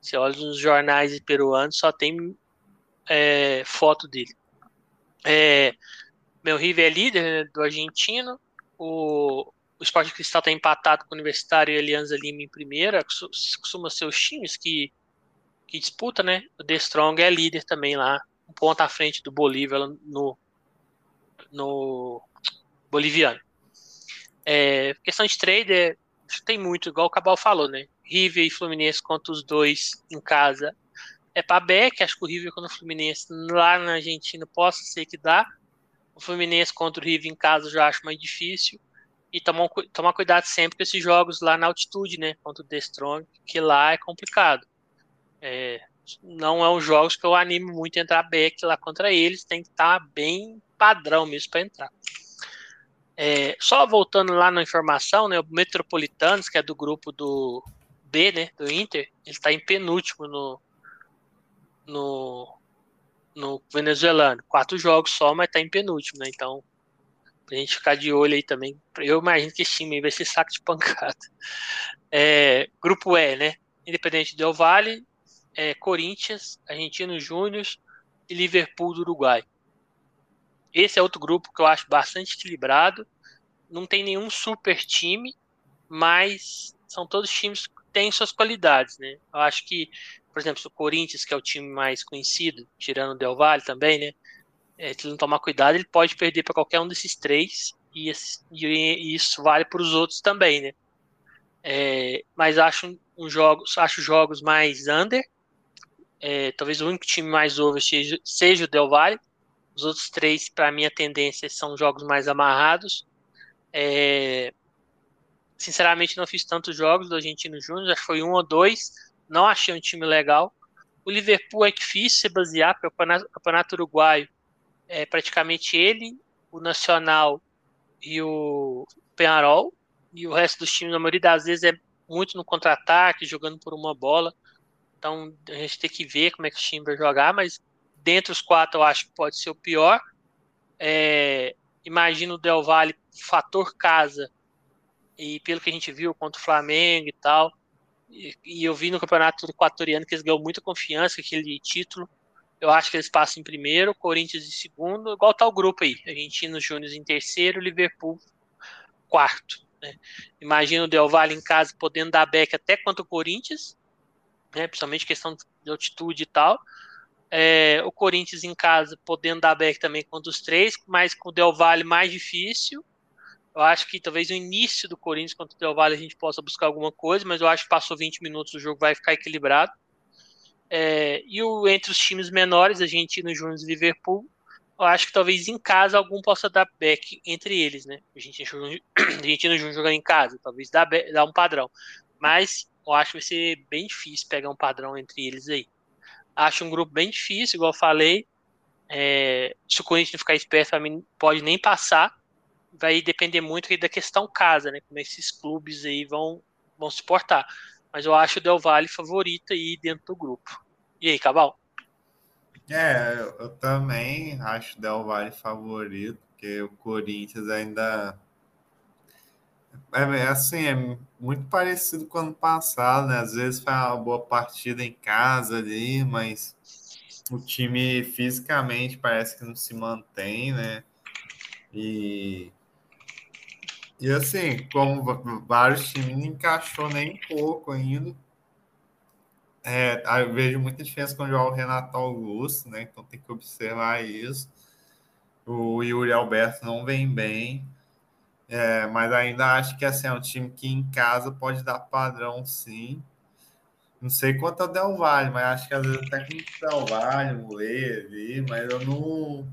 Você olha nos jornais peruanos, só tem é, foto dele. É, meu River é líder né, do argentino. O, o Sport Cristal está empatado com o Universitário e Alianza Lima em primeira. Costuma ser os times que, que disputa, né? O The Strong é líder também lá, um ponto à frente do Bolívia no, no boliviano. É, questão de trader, tem muito, igual o Cabal falou, né? River e Fluminense contra os dois em casa é para Beck, acho que o River contra o Fluminense lá na Argentina possa ser que dá. O Fluminense contra o River em casa já acho mais difícil. E tomar, tomar cuidado sempre com esses jogos lá na altitude, né? Contra o The Strong, que lá é complicado. É, não é um jogos que eu animo muito a entrar back lá contra eles, tem que estar tá bem padrão mesmo para entrar. É, só voltando lá na informação, né, o Metropolitanos, que é do grupo do B, né, do Inter, ele está em penúltimo no, no, no venezuelano. Quatro jogos só, mas está em penúltimo, né? Então, pra gente ficar de olho aí também. Eu imagino que esse time vai ser saco de pancada. É, grupo E, né? Independente Del Vale, é, Corinthians, Argentino Júnior e Liverpool do Uruguai. Esse é outro grupo que eu acho bastante equilibrado. Não tem nenhum super time, mas são todos times que têm suas qualidades, né? Eu acho que, por exemplo, o Corinthians, que é o time mais conhecido, tirando o Del Valle também, né? É, se ele não tomar cuidado, ele pode perder para qualquer um desses três, e, e isso vale para os outros também, né? É, mas acho um jogo, acho jogos mais under. É, talvez o único time mais over seja, seja o Del Valle. Os outros três, para mim, a tendência são jogos mais amarrados. É, sinceramente, não fiz tantos jogos do Argentino Júnior, acho que foi um ou dois. Não achei um time legal. O Liverpool é difícil se basear, porque o campeonato, campeonato uruguaio é praticamente ele, o Nacional e o Penarol. E o resto dos times, na maioria das vezes, é muito no contra-ataque, jogando por uma bola. Então a gente tem que ver como é que o time vai jogar, mas dentre os quatro, eu acho que pode ser o pior. É, imagino o Del Valle, fator casa, e pelo que a gente viu contra o Flamengo e tal, e, eu vi no campeonato equatoriano que eles ganham muita confiança, aquele título. Eu acho que eles passam em primeiro, Corinthians em segundo, igual tá o grupo aí. Argentino Júnior em terceiro, Liverpool quarto. Né? O Del Valle em casa podendo dar back até quanto o Corinthians, né? principalmente questão de altitude e tal. É, o Corinthians em casa podendo dar back também contra os três, mas com o Del Valle mais difícil. Eu acho que talvez no início do Corinthians contra o Del Valle a gente possa buscar alguma coisa, mas eu acho que passou 20 minutos o jogo vai ficar equilibrado. É, e o, entre os times menores, Argentina, Júnior e Liverpool, eu acho que talvez em casa algum possa dar back entre eles, né? A gente Argentina [coughs] Júnior jogando em casa, talvez dá, dá um padrão. Mas eu acho que vai ser bem difícil pegar um padrão entre eles aí. Acho um grupo bem difícil, igual eu falei. É, se o Corinthians não ficar esperto, pode nem passar. Vai depender muito da questão casa, né? Como esses clubes aí vão, vão se portar. Mas eu acho o Del Valle favorito aí dentro do grupo. E aí, Cabal? É, eu, também acho o Del Valle favorito, porque o Corinthians ainda é, é assim, é muito parecido com o ano passado, né? Às vezes faz uma boa partida em casa ali, mas o time fisicamente parece que não se mantém, né? E, e assim, como vários times não encaixou nem um pouco ainda. É, eu vejo muita diferença quando joga o Renato Augusto, né? Então tem que observar isso. O Yuri Alberto não vem bem. É, mas ainda acho que assim, é um time que em casa pode dar padrão, sim. Não sei quanto é o Del Valle, mas acho que às vezes até com o Del Valle, o ali, mas eu não.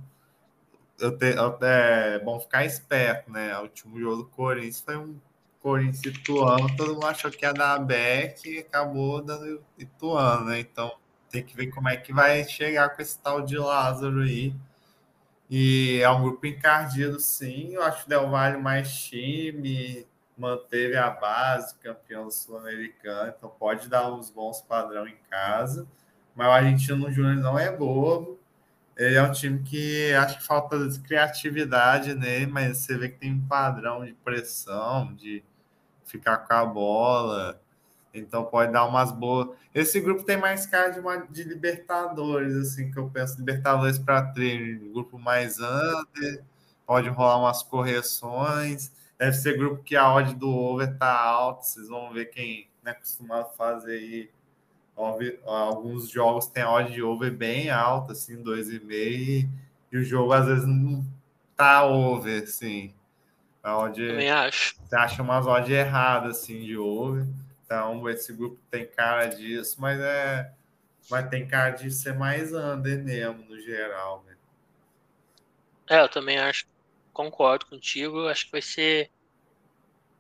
É bom ficar esperto, né? O último jogo do Corinthians foi um Corinthians Ituano, todo mundo achou que ia dar back e acabou dando Ituano, né? Então tem que ver como é que vai chegar com esse tal de Lázaro aí. E é um grupo encardido, sim. Eu acho que Del Valle mais time, manteve a base, campeão sul-americano, então pode dar uns bons padrão em casa. Mas o Argentino Júnior não é bobo. Ele é um time que acho que falta criatividade nele, mas você vê que tem um padrão de pressão, de ficar com a bola. Então pode dar umas boas. Esse grupo tem mais cara de, uma, de Libertadores, assim, que eu penso, Libertadores para treino, grupo mais under, pode rolar umas correções. Deve ser grupo que a odd do over tá alta, vocês vão ver quem é acostumado a fazer aí. Alguns jogos tem a odd de over bem alta, assim, 2,5, e o jogo às vezes não tá over, assim. A odd, Também acho. Você acha umas odds erradas, assim, de over. Então, esse grupo tem cara disso, mas é. Mas tem cara de ser mais under mesmo, no geral. Né? É, eu também acho, concordo contigo. Acho que vai ser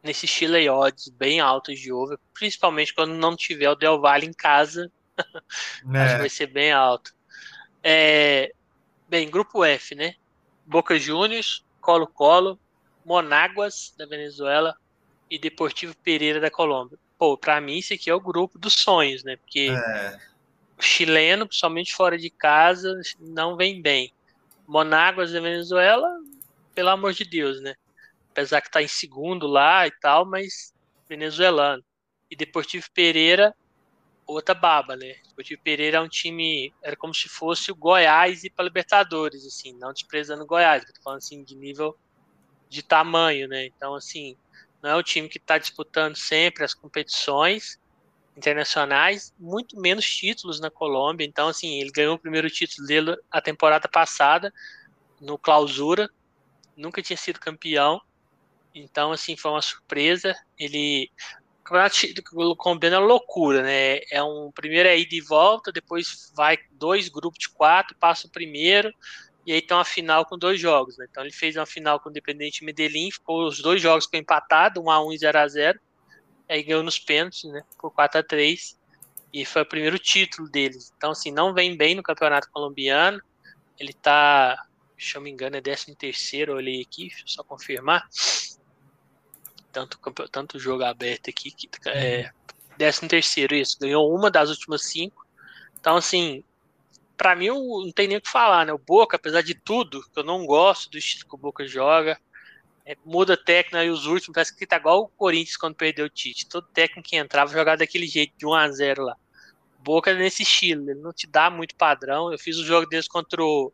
nesse Chile odds bem altos de over, principalmente quando não tiver o Del Valle em casa. [laughs] É. Acho que vai ser bem alto. É, bem, grupo F, né? Boca Juniors, Colo-Colo, Monáguas da Venezuela e Deportivo Pereira da Colômbia. Pô, pra mim esse aqui é o grupo dos sonhos, né? Porque é. o chileno, principalmente fora de casa, não vem bem. Monáguas da Venezuela, pelo amor de Deus, né? Apesar que tá em segundo lá e tal, mas venezuelano. E Deportivo Pereira, outra baba, né? Deportivo Pereira é um time, era como se fosse o Goiás e para Libertadores, assim, não desprezando o Goiás, tô falando assim de nível de tamanho, né? Então, assim, não é o time que está disputando sempre as competições internacionais, muito menos títulos na Colômbia. Então, assim, ele ganhou o primeiro título dele a temporada passada, no Clausura, nunca tinha sido campeão. Então, assim, foi uma surpresa. Ele. O campeonato colombiano é loucura, né? É um primeiro é ida e volta, depois vai dois grupos de quatro, passa o primeiro, e aí tem uma final com dois jogos, né? Então ele fez uma final com o Independente Medellín, ficou os dois jogos ficou empatado, 1 a 1 e 0 a 0 aí ganhou nos pênaltis, né? Por 4 a 3 e foi o primeiro título deles. Então, assim, não vem bem no campeonato colombiano. Ele tá, se eu me engano, é 13 terceiro, olhei aqui, só confirmar tanto, tanto jogo aberto aqui, que é 13 terceiro isso, ganhou uma das últimas cinco. Então, assim, para mim não tem nem o que falar, né? O Boca, apesar de tudo, eu não gosto do estilo que o Boca joga, é, muda técnico aí os últimos, parece que tá igual o Corinthians quando perdeu o Tite. Todo técnico que entrava jogava daquele jeito, de 1 a 0 lá. Boca é nesse estilo, ele não te dá muito padrão. Eu fiz o jogo deles contra o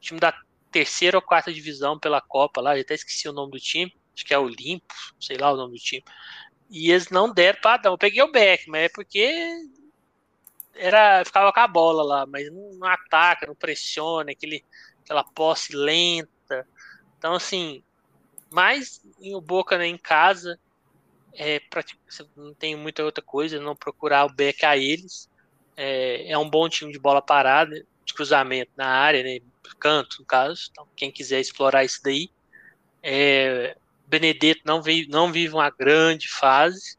time da terceira ou quarta divisão pela Copa lá, já até esqueci o nome do time acho que é Olympus, sei lá o nome do time. E eles não deram padrão. Eu peguei o Beck, mas é porque era ficava com a bola lá, mas não, não ataca, não pressiona, aquele, aquela posse lenta. Então, assim, mais em o Boca né, em casa, é, não tem muita outra coisa, não procurar o Beck a eles. É, é um bom time de bola parada, de cruzamento na área, né, canto, no caso. Então, quem quiser explorar isso daí. É, Benedetto não, vive, não vive uma grande fase.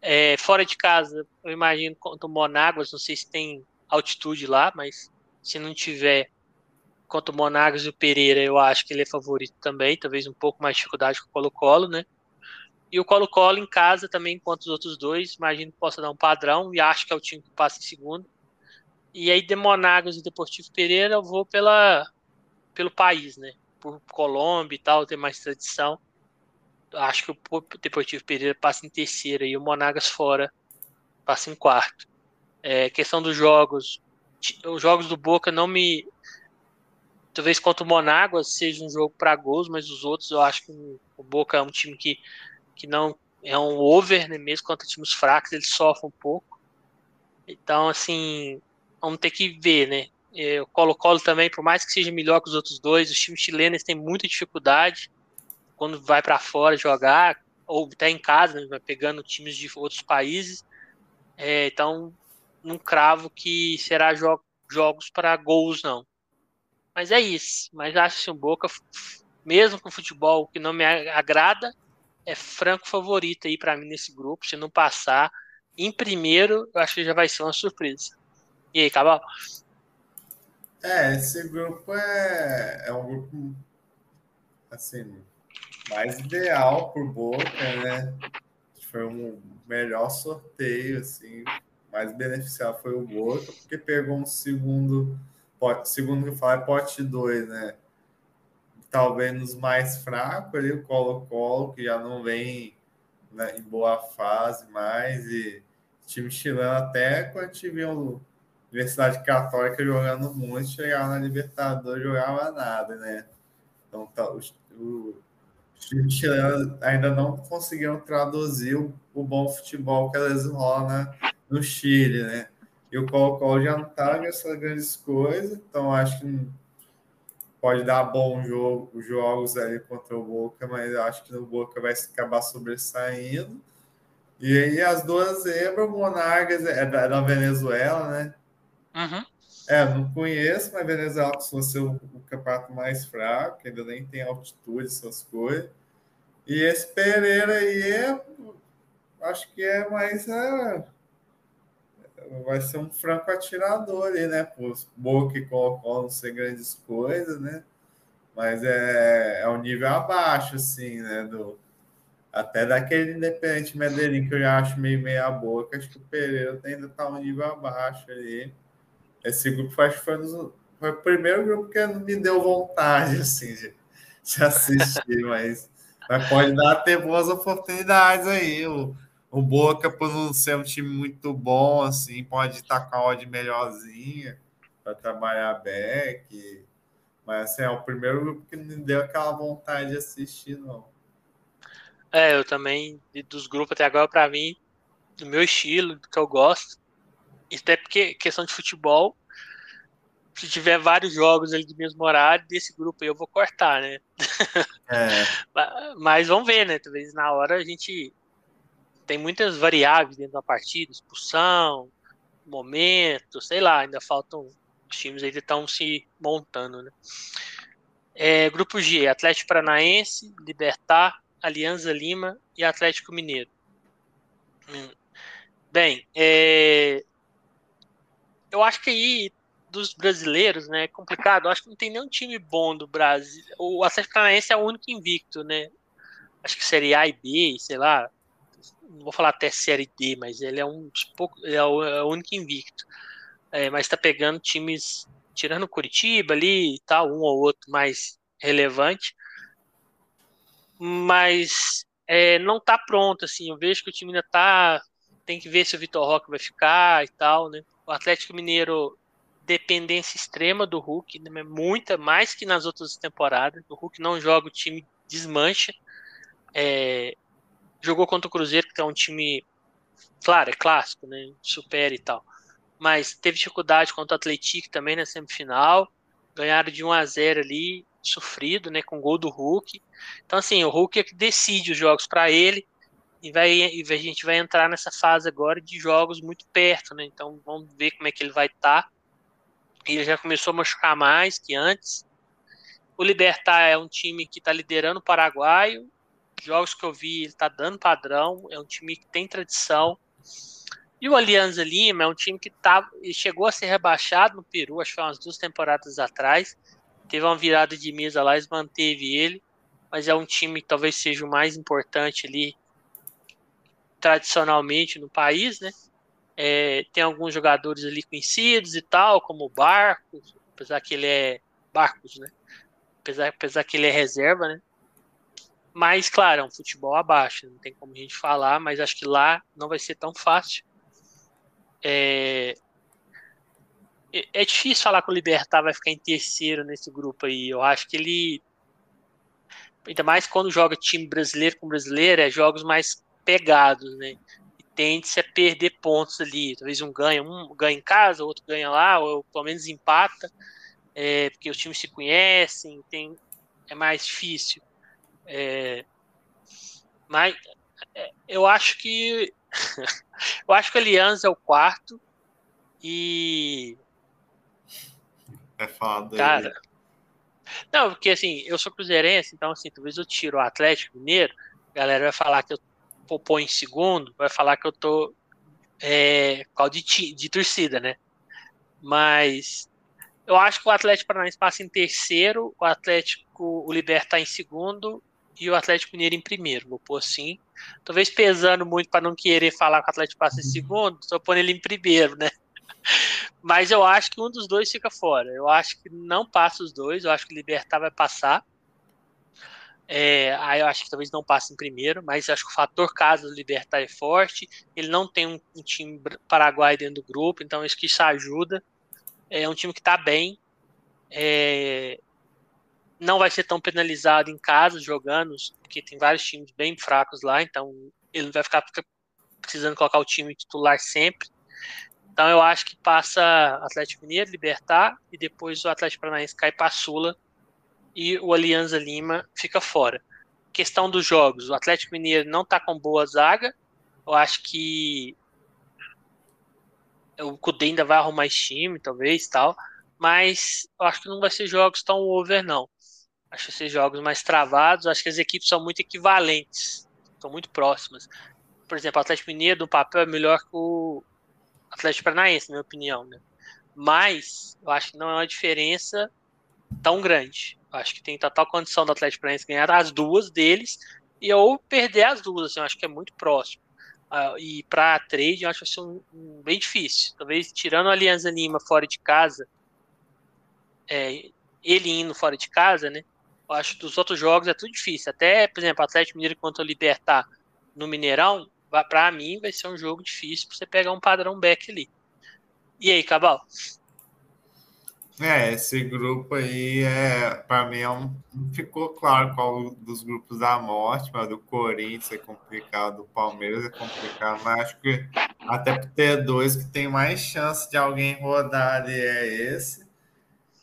É, fora de casa, eu imagino contra o Monáguas, não sei se tem altitude lá, mas se não tiver contra o Monáguas e o Pereira, eu acho que ele é favorito também, talvez um pouco mais dificuldade com o Colo-Colo, né? E o Colo-Colo em casa também, enquanto os outros dois, imagino que possa dar um padrão e acho que é o time que passa em segundo. E aí, de Monáguas e Deportivo Pereira, eu vou pela, pelo país, né? Por Colômbia e tal, tem mais tradição acho que o Deportivo Pereira passa em terceira e o Monagas fora passa em quarto. É, questão dos jogos, os jogos do Boca não me. Talvez contra o Monagas seja um jogo para gols, mas os outros eu acho que o Boca é um time que, que não é um over, né? mesmo contra times fracos, ele sofre um pouco. Então, assim, vamos ter que ver, né? É, o Colo-Colo também, por mais que seja melhor que os outros dois, os times chilenos têm muita dificuldade quando vai para fora jogar, ou até em casa, né, pegando times de outros países. É, então, não cravo que será jo jogos para gols, não. Mas é isso. Mas acho que o Boca, mesmo com futebol que não me agrada, é franco favorito aí para mim nesse grupo. Se não passar em primeiro, eu acho que já vai ser uma surpresa. E aí, Cabal? É, esse grupo é, é um grupo assim mais ideal por Boca, né? Foi um melhor sorteio, assim, mais beneficiado foi o Boca, porque pegou um segundo, pote, segundo que eu falo, é pote 2, né? Talvez nos mais fracos ali, o Colo-Colo, que já não vem né, em boa fase mais, e time chileno até quando tive a Universidade Católica jogando muito, chegava na Libertadores, jogava nada, né? Então tá, o, o os ainda não conseguiram traduzir o, o, bom futebol que eles rolam no Chile, né? E o Colo-Colo já não tá nessas grandes coisas, então acho que pode dar bom jogo, jogos ali contra o Boca, mas acho que o Boca vai acabar sobressaindo. E aí as duas zebras, o Monargas é da, é da Venezuela, né? Uhum. É, não conheço, mas Venezuela costuma ser o, o campeonato mais fraco, ainda nem tem altitude, essas coisas. E esse Pereira aí é, acho que é mais. É, vai ser um franco atirador ali, né? Os Boa que colocou não ser grandes coisas, né? Mas é, é um nível abaixo, assim, né? Do, até daquele Independente Medellín que eu já acho meio meia boca, acho que o Pereira ainda está um nível abaixo ali. Esse grupo foi, nos, foi o primeiro grupo que me deu vontade [laughs] assim, de, de assistir, [laughs] mas, mas pode dar ter boas oportunidades aí. O, o Boca, por não ser um time muito bom, assim, pode estar com a odd melhorzinha para trabalhar back. Mas assim, é o primeiro grupo que me deu aquela vontade de assistir, não. É, eu também, dos grupos até agora, para mim, do meu estilo, do que eu gosto. Até porque, questão de futebol, se tiver vários jogos ali do mesmo horário, desse grupo aí eu vou cortar, né? [laughs] É. Mas vamos ver, né? Talvez na hora a gente tem muitas variáveis dentro da partida, expulsão, momento, sei lá, ainda faltam os times aí estão se montando, né? É, grupo G, Atlético Paranaense, Libertar, Alianza Lima e Atlético Mineiro. Hum. Bem, é... eu acho que aí dos brasileiros, né, é complicado. Eu acho que não tem nenhum time bom do Brasil. O Atlético Paranaense é o único invicto, né? Acho que seria A e B, sei lá. Não vou falar até série D, mas ele é um dos poucos, é o, é o único invicto. É, mas está pegando times, tirando Curitiba ali e tal, um ou outro mais relevante mas é, não está pronto, assim, eu vejo que o time ainda está, tem que ver se o Vitor Roque vai ficar e tal, né, o Atlético Mineiro, dependência extrema do Hulk, né, muita, mais que nas outras temporadas, o Hulk não joga, o time desmancha, é, jogou contra o Cruzeiro, que é um time, claro, é clássico, né, supera e tal, mas teve dificuldade contra o Atlético também na semifinal, ganharam de 1 a 0 ali, sofrido, né, com o gol do Hulk. Então, assim, o Hulk é que decide os jogos para ele e, vai, e a gente vai entrar nessa fase agora de jogos muito perto, né? Então, vamos ver como é que ele vai estar. Tá. Ele já começou a machucar mais que antes. O Libertar é um time que está liderando o Paraguaio. Jogos que eu vi, ele está dando padrão. É um time que tem tradição. E o Alianza Lima é um time que tá, chegou a ser rebaixado no Peru, acho que foi umas duas temporadas atrás teve uma virada de mesa lá, eles manteve ele, mas é um time que talvez seja o mais importante ali tradicionalmente no país, né? É, tem alguns jogadores ali conhecidos e tal, como Barcos, apesar que ele é Barcos, né? Apesar, apesar que ele é reserva, né? Mas, claro, é um futebol abaixo, não tem como a gente falar, mas acho que lá não vai ser tão fácil. É, é difícil falar que o Libertar vai ficar em terceiro nesse grupo aí. Eu acho que ele. Ainda mais quando joga time brasileiro com brasileiro, é jogos mais pegados, né? E tende-se a perder pontos ali. Talvez um ganha, um ganha em casa, o outro ganha lá, ou pelo menos empata, é, porque os times se conhecem, tem, é mais difícil. É, mas é, eu acho que. [laughs] eu acho que o Aliança é o quarto. E é foda. Cara. Não, porque assim, eu sou cruzeirense, então assim, talvez eu tiro o Atlético Mineiro, a galera vai falar que eu pô em segundo, vai falar que eu tô é, qual de, de torcida, né? Mas eu acho que o Atlético Paranaense passa em terceiro, o Atlético, o Libertar em segundo e o Atlético Mineiro em primeiro. Vou pôr assim. Talvez pesando muito para não querer falar que o Atlético passa em segundo, só pôr ele em primeiro, né? [laughs] Mas eu acho que um dos dois fica fora. Eu acho que não passa os dois. Eu acho que o Libertar vai passar. É, aí eu acho que talvez não passe em primeiro, mas acho que o fator casa do Libertar é forte. Ele não tem um, um time paraguai dentro do grupo, então isso que isso ajuda. É um time que está bem. É, não vai ser tão penalizado em casa jogando, porque tem vários times bem fracos lá, então ele vai ficar precisando colocar o time titular sempre. Então eu acho que passa Atlético Mineiro, Libertar e depois o Atlético Paranaense cai para Sula e o Alianza Lima fica fora. Questão dos jogos, o Atlético Mineiro não está com boa zaga. Eu acho que o Cudê ainda vai arrumar time, talvez, tal. Mas eu acho que não vai ser jogos tão over, não. Acho esses jogos mais travados. Acho que as equipes são muito equivalentes, são muito próximas. Por exemplo, o Atlético Mineiro do papel é melhor que o Atlético Paranaense, na minha opinião. Né? Mas eu acho que não é uma diferença tão grande. Acho que tem total condição do Atlético Paranaense ganhar as duas deles e ou perder as duas. Assim, eu acho que é muito próximo. Uh, e para trade, eu acho que um, um, bem difícil. Talvez tirando a Alianza Lima fora de casa, é, ele indo fora de casa, né? Eu acho que dos outros jogos é tudo difícil. Até, por exemplo, Atlético Mineiro contra o Libertar no Mineirão, para mim vai ser um jogo difícil para você pegar um padrão back ali. E aí, Cabal? É, esse grupo aí, é, para mim, é um, não ficou claro qual dos grupos da morte, mas do Corinthians é complicado, do Palmeiras é complicado, mas acho que até por ter dois que tem mais chance de alguém rodar ali é esse.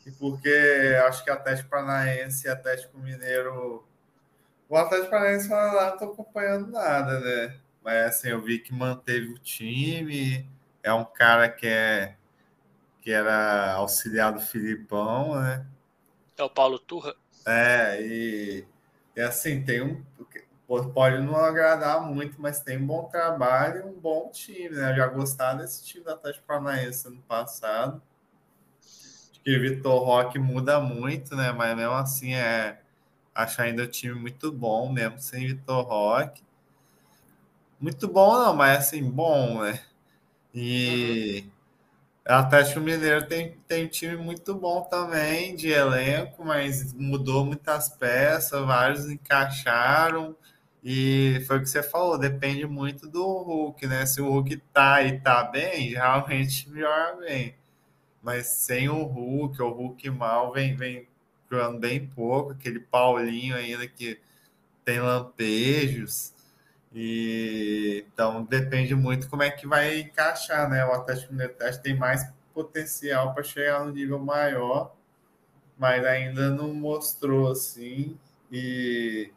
E porque acho que Atlético Paranaense e Atlético Mineiro. O Atlético Paranaense lá não tô acompanhando nada, né? Mas assim, eu vi que manteve o time, é um cara que é que era auxiliar do Filipão, né? É o Paulo Turra. É, e, e assim, tem um. Pode não agradar muito, mas tem um bom trabalho e um bom time, né? Eu já gostava desse time do Atlético Paranaense ano passado. Acho que o Vitor Roque muda muito, né? Mas mesmo assim é. Acho ainda o time muito bom, mesmo sem Vitor Roque. Muito bom, não, mas assim, bom, né? E. Uhum. Atlético Mineiro tem, tem time muito bom também de elenco, mas mudou muitas peças, vários encaixaram. E foi o que você falou, depende muito do Hulk, né? Se o Hulk tá e tá bem, [laughs] realmente joga bem. Mas sem o Hulk, o Hulk mal vem, vem jogando bem pouco, aquele Paulinho ainda que tem lampejos. E então depende muito como é que vai encaixar, né? O Atlético Mineiro tem mais potencial para chegar no nível maior, mas ainda não mostrou assim. E,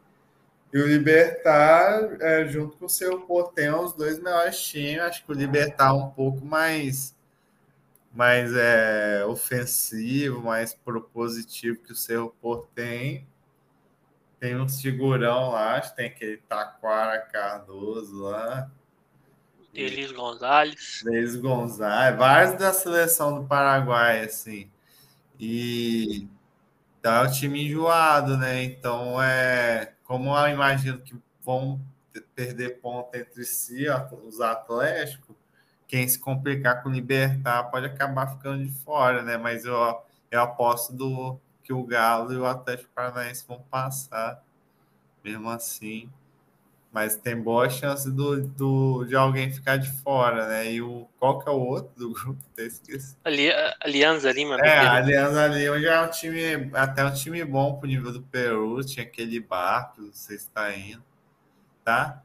e o Libertar, é, junto com o seu Portem, os dois melhores times. Acho que o Libertar é um pouco mais mais é, ofensivo, mais propositivo que o seu Portem tem um figurão lá, tem aquele Taquara Cardoso lá. Elis Gonzalez. Elis Gonzalez, vários da seleção do Paraguai, assim. E tá o time enjoado, né? Então é como eu imagino que vão perder ponto entre si, os Atléticos, quem se complicar com o Libertar pode acabar ficando de fora, né? Mas eu, eu aposto do, que o Galo e o Atlético Paranaense vão passar, mesmo assim. Mas tem boa chance do, do, de alguém ficar de fora, né? E o, qual que é o outro do grupo? Esqueci. Ali, Alianza Lima. É, a Alianza Lima já é um time, até um time bom pro nível do Peru. Tinha aquele barco, não sei se tá indo. Tá?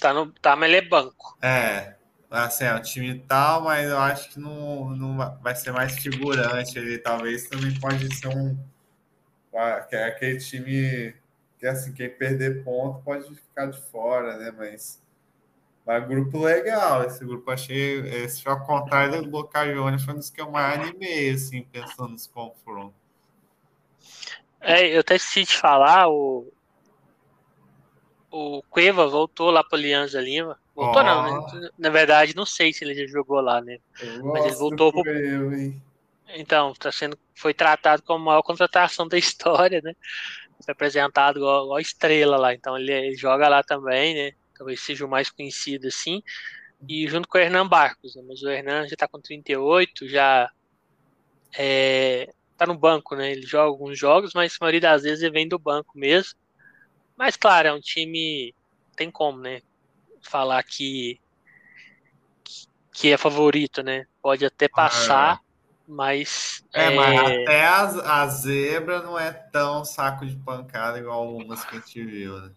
Tá, no, tá mas ele é banco. É, assim, é um time tal, mas eu acho que não, não vai ser mais figurante ele. Talvez também pode ser um. Que aquele time que assim, quem perder ponto pode ficar de fora, né? Mas. Mas grupo legal, esse grupo achei. Esse ao contrário do Boca Juniors, foi um dos que eu mais animei, assim, pensando nos confrontos. É, eu até esqueci de falar, o, o Cueva voltou lá para Alianza Lima. Voltou oh. não, né? Na verdade, não sei se ele já jogou lá, né? Mas ele voltou pro... eu, Então, tá sendo, foi tratado como a maior contratação da [laughs] história, né? Foi apresentado igual, igual estrela lá. Então ele, ele, joga lá também, né? Talvez seja o mais conhecido assim. E junto com o Hernan Barcos, né? Mas o Hernan já tá com 38, já é, tá no banco, né? Ele joga alguns jogos, mas a maioria das vezes ele vem do banco mesmo. Mas claro, é um time. Tem como, né? Falar que. Que é favorito, né? Pode até passar, é. mas. É, é, mas até a, a zebra não é tão saco de pancada igual algumas que a gente viu, né?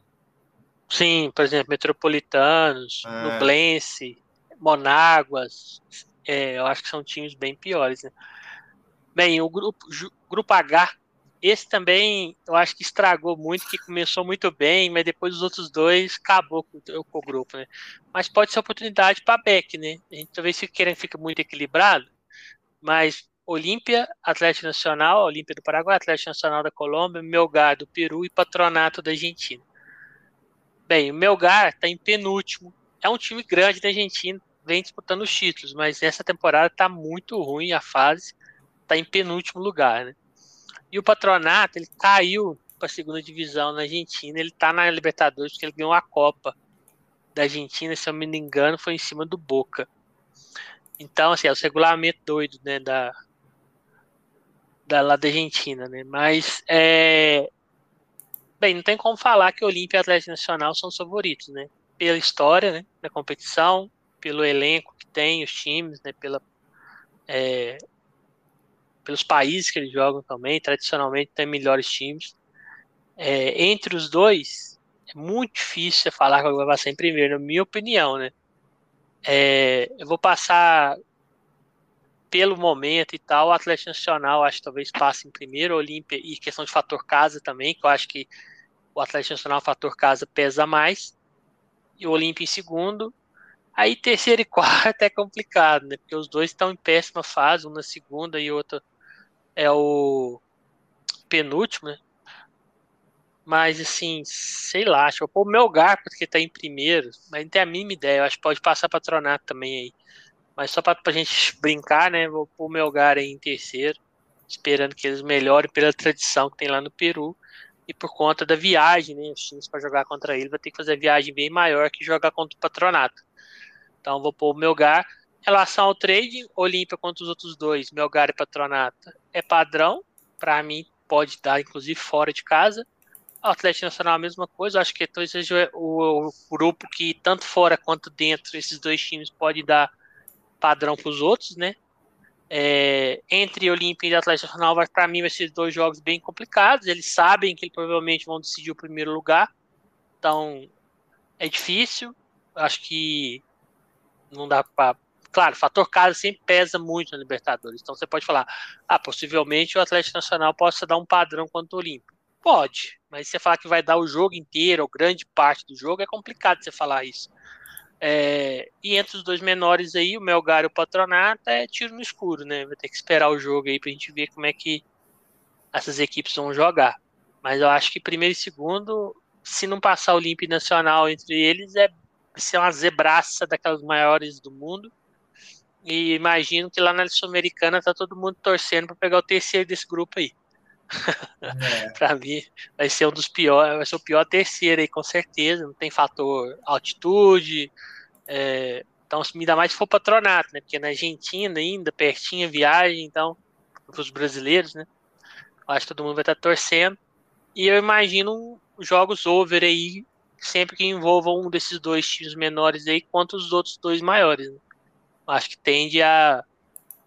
Sim, por exemplo, Metropolitanos, é. Nublense, Monáguas. É, eu acho que são times bem piores, né? Bem, o grupo, grupo H esse também eu acho que estragou muito, que começou muito bem, mas depois os outros dois acabou com, com o grupo, né? Mas pode ser oportunidade para Beck, né? A gente talvez se queira fica muito equilibrado, mas Olímpia, Atlético Nacional, Olímpia do Paraguai, Atlético Nacional da Colômbia, Melgar do Peru e Patronato da Argentina. Bem, o Melgar está em penúltimo. É um time grande da Argentina, vem disputando os títulos, mas essa temporada está muito ruim a fase, está em penúltimo lugar, né? E o Patronato, ele caiu para a segunda divisão na Argentina, ele está na Libertadores porque ele ganhou a Copa da Argentina, se eu não me engano, foi em cima do Boca. Então, assim, é o regulamento doido, né, da, da lá da Argentina, né? Mas é, bem, não tem como falar que Olímpia e Atlético Nacional são os favoritos, né? Pela história, né, da competição, pelo elenco que tem, os times, né, pela é, pelos países que eles jogam também, tradicionalmente tem melhores times. É, entre os dois, é muito difícil você falar que vai passar em primeiro, na minha opinião, né? É, eu vou passar pelo momento e tal, o Atlético Nacional acho que talvez passe em primeiro, Olímpia e questão de fator casa também, que eu acho que o Atlético Nacional, fator casa, pesa mais, e o Olímpia em segundo. Aí terceiro e [laughs] quarto é complicado, né? Porque os dois estão em péssima fase, um na segunda e outro é o penúltimo, né? Mas assim, sei lá, acho que o Melgar porque tá em primeiro, mas não tem a mínima ideia. Eu acho que pode passar patronato também aí. Mas só pra, pra gente brincar, né? Vou pôr o Melgar aí em terceiro, esperando que eles melhorem pela tradição que tem lá no Peru e por conta da viagem, né? Os times para jogar contra ele vai ter que fazer a viagem bem maior que jogar contra o patronato. Então vou pôr o Melgar. Relação ao trade, Olímpia contra os outros dois, Melgar e Patronato, é padrão. Para mim, pode dar, inclusive, fora de casa. O Atlético Nacional a mesma coisa. Acho que talvez seja o, grupo que, tanto fora quanto dentro, esses dois times pode dar padrão para os outros, né? É, entre Olímpia e Atlético Nacional, para mim, vai ser dois jogos bem complicados. Eles sabem que provavelmente vão decidir o primeiro lugar, então é difícil. Acho que não dá para. Claro, o fator casa sempre pesa muito na Libertadores. Então você pode falar, ah, possivelmente o Atlético Nacional possa dar um padrão contra o Olímpio. Pode, mas você falar que vai dar o jogo inteiro, ou grande parte do jogo, é complicado você falar isso. É, e entre os dois menores aí, o Melgar e o Patronato, é tiro no escuro, né? Vai ter que esperar o jogo aí pra gente ver como é que essas equipes vão jogar. Mas eu acho que primeiro e segundo, se não passar o Olímpio Nacional entre eles, é ser uma zebraça daquelas maiores do mundo. E imagino que lá na Sul-Americana tá todo mundo torcendo para pegar o terceiro desse grupo aí. É. [laughs] para mim, vai ser um dos piores, vai ser o pior terceiro aí, com certeza. Não tem fator altitude. É, então, me dá mais se for patronato, né? Porque na Argentina ainda, pertinho a viagem, então, para os brasileiros, né? Eu acho que todo mundo vai estar torcendo. E eu imagino jogos over aí, sempre que envolvam um desses dois times menores aí, quanto os outros dois maiores. Né? Acho que tende a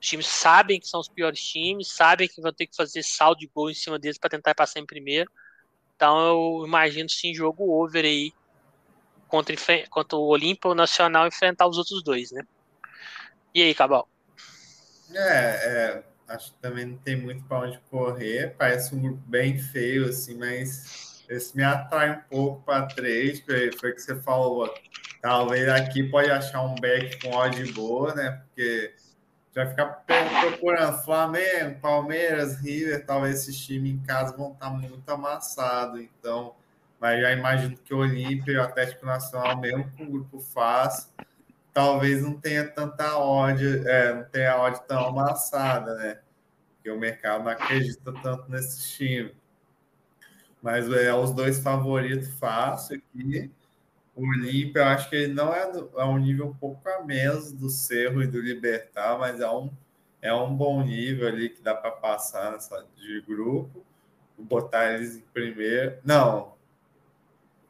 os times sabem que são os piores times, sabem que vão ter que fazer saldo de gol em cima deles para tentar passar em primeiro. Então eu imagino sim jogo over aí contra, contra o Olímpio Nacional enfrentar os outros dois, né? E aí, Cabal? É, é, acho que também não tem muito para onde correr. Parece um grupo bem feio, assim, mas esse me atrai um pouco para três, foi, foi que você falou. Talvez aqui pode achar um back com odd boa, né? Porque vai ficar procurando Flamengo, Palmeiras, River, talvez esses times em casa vão estar muito amassados. Então, mas já imagino que o Olímpia e o Atlético Nacional, mesmo com o grupo fácil, talvez não tenha tanta ódio, é, não tenha ódio tão amassada, né? Porque o mercado não acredita tanto nesses times. Mas é os dois favoritos fácil aqui. O Olímpia, eu acho que ele não é, do, é um nível um pouco a menos do Cerro e do Libertar, mas é um, é um bom nível ali que dá para passar nessa, de grupo. Vou botar eles em primeiro. Não.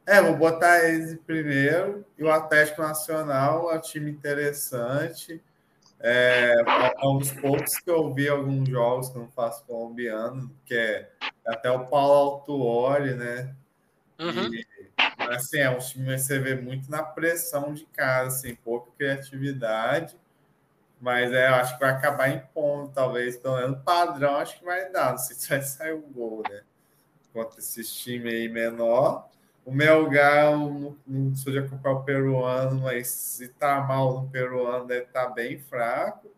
É, vou botar eles em primeiro. E o Atlético Nacional é um time interessante. É, é um dos poucos que eu vi alguns jogos que eu não faço colombiano, que é até o Paulo Autuori, né? Uhum. E, assim, é um time que você vê muito na pressão de casa, assim, pouca criatividade, mas é, acho que vai acabar impondo, talvez, pelo menos padrão, acho que vai dar, não sei se vai [laughs] sair um gol, né? Contra esses times aí menor. O Melgar, não, não sou de acompanhar o peruano, mas se tá mal no peruano, deve estar tá bem fraco.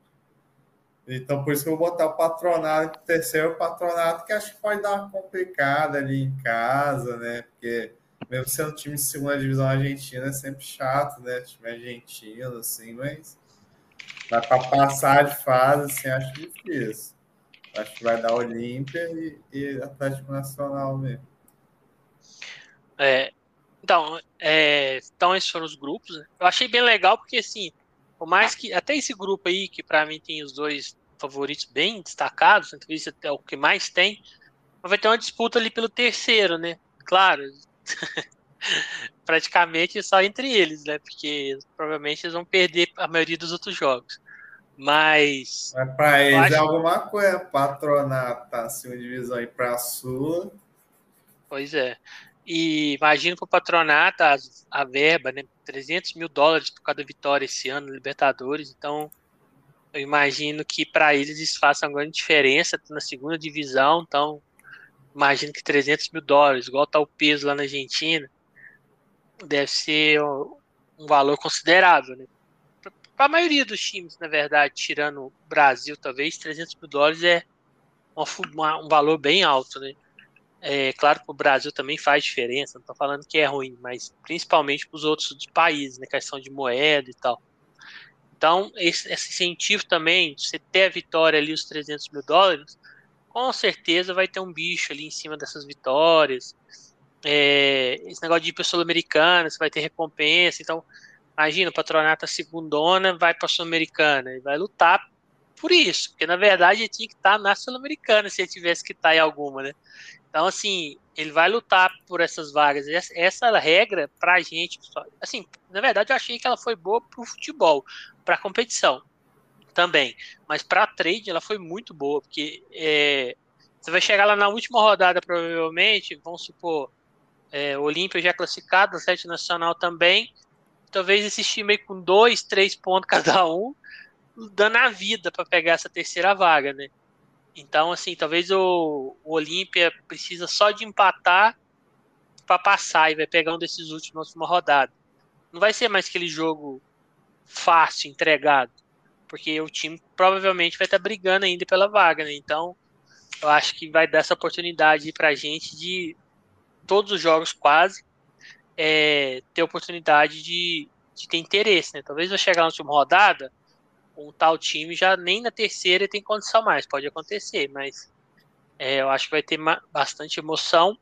Então, por isso que eu vou botar o patronato, o terceiro patronato, que acho que pode dar uma complicada ali em casa, né? Porque mesmo sendo time de segunda divisão argentina, é sempre chato, né? Time argentino, assim, mas vai para passar de fase, assim, acho difícil. Acho que vai dar Olímpia e, e Atlético Nacional mesmo. É, então, é, então, esses foram os grupos. Né? Eu achei bem legal porque, assim, por mais que até esse grupo aí, que para mim tem os dois favoritos bem destacados, entrevista é o que mais tem, vai ter uma disputa ali pelo terceiro, né? Claro, [laughs] praticamente só entre eles, né? Porque provavelmente eles vão perder a maioria dos outros jogos. Mas. Mas para eles acho... é alguma coisa, patronato tá acima de divisão e para a sua. Pois é. E imagino para o patronato a, a, verba, né? 300 mil dólares por cada vitória esse ano no Libertadores. Então, eu imagino que para eles isso faça uma grande diferença na segunda divisão. Então, imagino que 300 mil dólares, igual está o peso lá na Argentina, deve ser um valor considerável, né? Para a maioria dos times, na verdade, tirando o Brasil, talvez 300 mil dólares é uma, um valor bem alto, né? É claro que o Brasil também faz diferença, não estou falando que é ruim, mas principalmente para os outros países, né? Questão de moeda e tal. Então, esse, esse incentivo também, você ter a vitória ali, os 300 mil dólares, com certeza vai ter um bicho ali em cima dessas vitórias. É, esse negócio de ir para Sul-Americana, você vai ter recompensa. Então, imagina, o patronato segundona vai para a Sul-Americana e vai lutar por isso, porque na verdade ele tinha que estar na Sul-Americana se ele tivesse que estar em alguma, né? Então, assim, ele vai lutar por essas vagas. Essa, essa regra, pra gente, assim, na verdade eu achei que ela foi boa pro futebol, pra competição também. Mas para trade ela foi muito boa, porque é, você vai chegar lá na última rodada, provavelmente, vamos supor, é, Olímpia já classificado, Atlético Nacional também. Talvez esse time aí com dois, três pontos cada um, dando a vida para pegar essa terceira vaga, né? Então, assim, talvez o, o Olímpia precisa só de empatar para passar e vai pegar um desses últimos na última rodada. Não vai ser mais aquele jogo fácil, entregado porque o time provavelmente vai estar tá brigando ainda pela vaga, né? Então, eu acho que vai dar essa oportunidade para a gente de todos os jogos quase é, ter oportunidade de, de, ter interesse, né? Talvez eu chegar na última rodada, um tal time já nem na terceira tem condição mais, pode acontecer, mas é, eu acho que vai ter bastante emoção.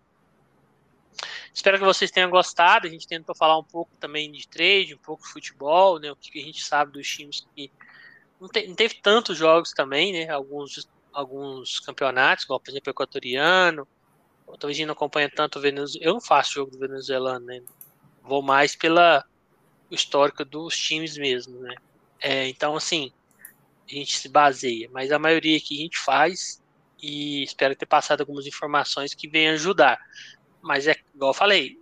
Espero que vocês tenham gostado. A gente tentou falar um pouco também de trade, um pouco de futebol, né? O que a gente sabe dos times que não, te, não, teve tantos jogos também, né? Alguns, alguns campeonatos, igual, por exemplo, o equatoriano. Talvez a gente não acompanha tanto o Venezuela. Eu não faço jogo do venezuelano, né? Vou mais pela histórico dos times mesmo, né? É, então, assim, a gente se baseia, mas a maioria que a gente faz e espero ter passado algumas informações que venham ajudar. Mas é igual eu falei,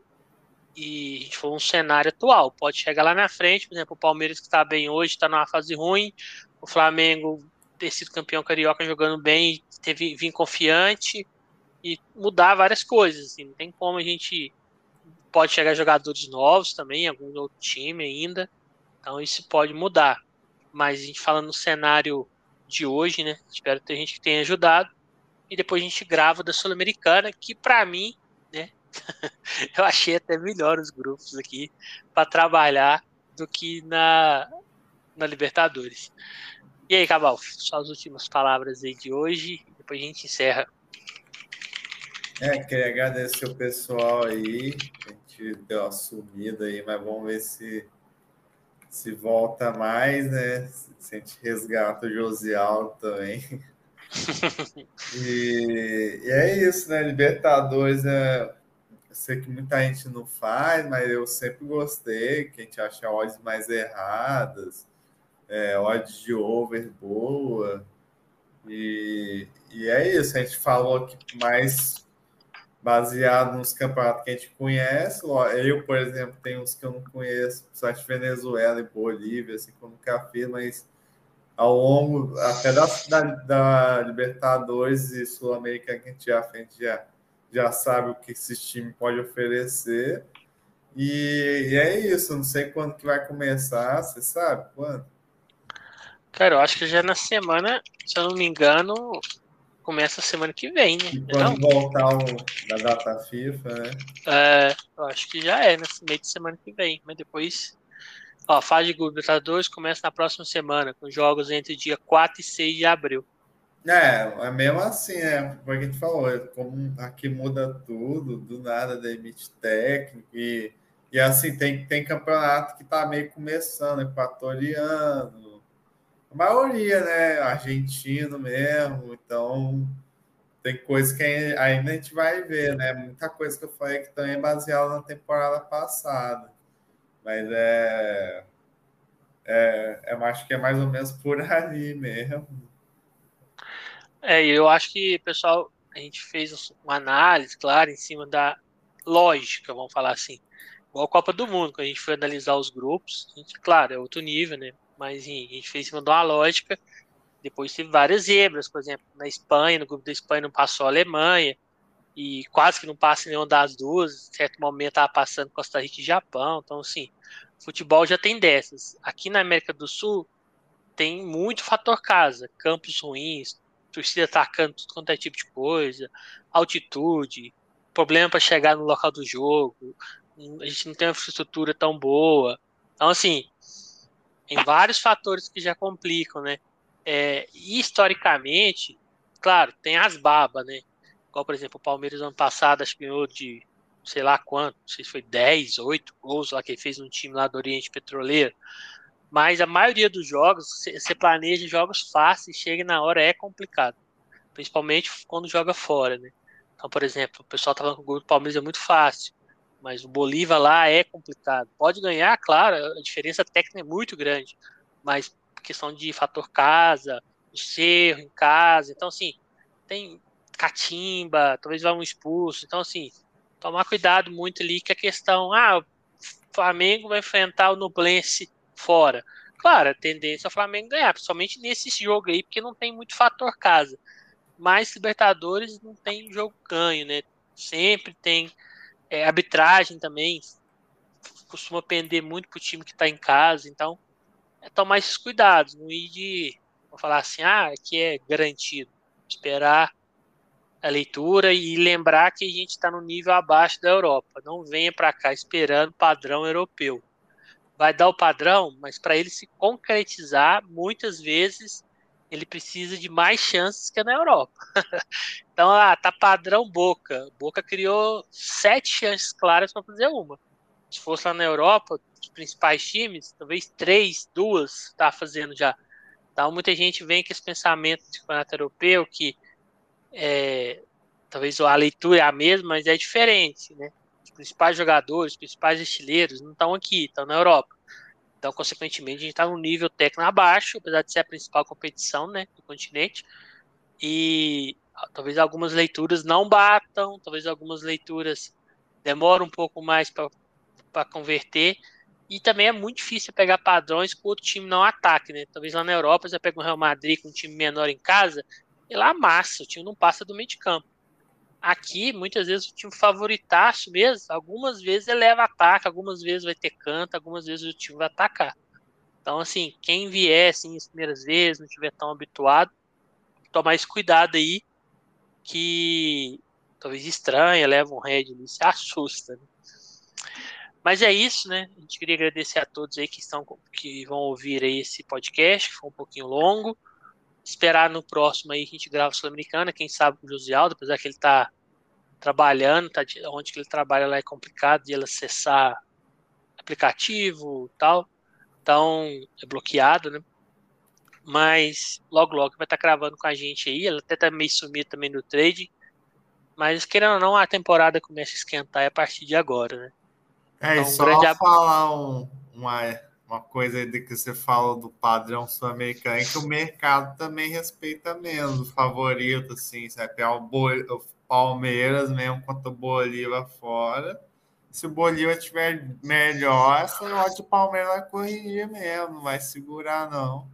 e a gente falou um cenário atual, pode chegar lá na frente, por exemplo, o Palmeiras que está bem hoje, está numa fase ruim, o Flamengo ter sido campeão carioca jogando bem, teve vir confiante e mudar várias coisas. Assim, não tem como a gente pode chegar jogadores novos também, algum outro time ainda. Então isso pode mudar. Mas a gente falando no cenário de hoje, né? Espero ter gente que tenha ajudado. E depois a gente grava da Sul-Americana, que para mim, né? [laughs] eu achei até melhor os grupos aqui para trabalhar do que na, na Libertadores. E aí, Cabal, só as últimas palavras aí de hoje, depois a gente encerra. É, queria agradecer o pessoal aí, a gente deu uma sumida aí, mas vamos ver se se volta mais, né? Se a gente resgata o Josial também. [laughs] e, e, é isso, né? Libertadores, é, eu sei que muita gente não faz, mas eu sempre gostei, que a gente acha odds mais erradas é, odds de over boa. E, e é isso, a gente falou aqui mais baseado nos campeonatos que a gente conhece. Eu, por exemplo, tenho uns que eu não conheço, de Venezuela e Bolívia, assim, eu nunca fiz, mas ao longo até da, da, Libertadores e Sul-Americana que a gente já, a gente já, já sabe o que esse time pode oferecer. E, e é isso, não sei quando que vai começar, você sabe quando? Cara, eu acho que já na semana, se eu não me engano, começa a semana que vem, né? E quando não? voltar o, da data FIFA, né? É, eu acho que já é, nesse meio de semana que vem. Mas depois. Ó, a fase de Libertadores começa na próxima semana, com jogos entre dia 4 e 6 de abril. É, é mesmo assim, é, como a gente falou, é como aqui muda tudo, do nada demite técnico e, e assim, tem, tem campeonato que tá meio começando, equatoriano, maioria, né, argentino mesmo, então tem coisa que ainda a gente vai ver, né, muita coisa que eu falei que também é baseada na temporada passada, mas é, é, é, acho que é mais ou menos por [laughs] ali mesmo. É, eu acho que, pessoal, a gente fez uma análise, claro, em cima da lógica, vamos falar assim. Igual a Copa do Mundo, quando a gente foi analisar os grupos, gente, claro, é outro nível, né? Mas a gente fez em cima de uma lógica. Depois teve várias zebras, por exemplo, na Espanha, no grupo da Espanha não passou a Alemanha, e quase que não passa nenhuma das duas. Em certo momento estava passando Costa Rica e Japão. Então, assim, futebol já tem dessas. Aqui na América do Sul tem muito fator casa, campos ruins, torcida atacando tudo quanto é tipo de coisa, altitude, problema para chegar no local do jogo, a gente não tem uma infraestrutura tão boa. Então, assim, tem vários fatores que já complicam, né? É, historicamente, claro, tem as babas, né? Igual, por exemplo, o Palmeiras ano passado acho que ganhou de sei lá quanto, não sei se foi 10, 8 gols lá que ele fez no time lá do Oriente Petroleiro. Mas a maioria dos jogos, você planeja jogos fáceis, chega na hora, é complicado. Principalmente quando joga fora, né? Então, por exemplo, o pessoal tá falando que o gol do Palmeiras é muito fácil, mas o Bolívar lá é complicado. Pode ganhar, claro, a diferença técnica é muito grande, mas questão de fator casa, o cerro em casa, então assim, tem catimba, talvez vá um expulso, então assim, tomar cuidado muito ali que a questão, ah, o Flamengo vai enfrentar o Nublense fora. Claro, a tendência é o Flamengo ganhar, principalmente nesse jogo aí, porque não tem muito fator casa. Mas Libertadores não tem jogo ganho, né? Sempre tem é, arbitragem também, costuma pender muito pro time que está em casa, então é tomar esses cuidados, não ir de vou falar assim, ah, aqui é garantido. Esperar a leitura e lembrar que a gente está no nível abaixo da Europa. Não venha para cá esperando padrão europeu vai dar o padrão, mas para ele se concretizar, muitas vezes ele precisa de mais chances que na Europa. [laughs] então, ah, tá padrão Boca. Boca criou sete chances claras para fazer uma. Se fosse lá na Europa, os principais times, talvez três, duas, tá fazendo já. Então, muita gente vem com esse pensamento de campeonato europeu que é, talvez a leitura é a mesma, mas é diferente, né? principais jogadores, os principais estileiros não estão aqui, estão na Europa. Então, consequentemente, a gente está num nível técnico abaixo, apesar de ser a principal competição né, do continente. E talvez algumas leituras não batam, talvez algumas leituras demoram um pouco mais para converter. E também é muito difícil pegar padrões que o outro time não ataque, né? Talvez lá na Europa você pega um Real Madrid com um time menor em casa, e lá amassa, o time não passa do meio de campo. Aqui, muitas vezes, o time favoritaço mesmo, algumas vezes ele leva ataque, algumas vezes vai ter canto, algumas vezes o time vai atacar. Então, assim, quem vier assim, as primeiras vezes, não estiver tão habituado, tomar esse cuidado aí, que talvez estranha, leva um red ali, se assusta. Né? Mas é isso, né? A gente queria agradecer a todos aí que estão que vão ouvir aí esse podcast, que foi um pouquinho longo. Esperar no próximo aí que a gente grava Sul-Americana, quem sabe com o José Aldo, apesar que ele tá trabalhando, tá, onde que ele trabalha lá é complicado de ele acessar aplicativo tal. Então, é bloqueado, né? Mas logo, logo vai estar tá gravando com a gente aí. Ela até tá meio sumido também no trade. Mas querendo ou não, a temporada começa a esquentar a partir de agora, né? É, então, só grande... falar um, uma, uma coisa de que você fala do padrão sul-americano, é que o mercado também respeita menos o favorito, assim, sabe? É o, o Palmeiras mesmo contra o Bolívar fora. Se o Bolívar tiver melhor, essa lote do Palmeiras vai corrigir mesmo, não vai segurar, não.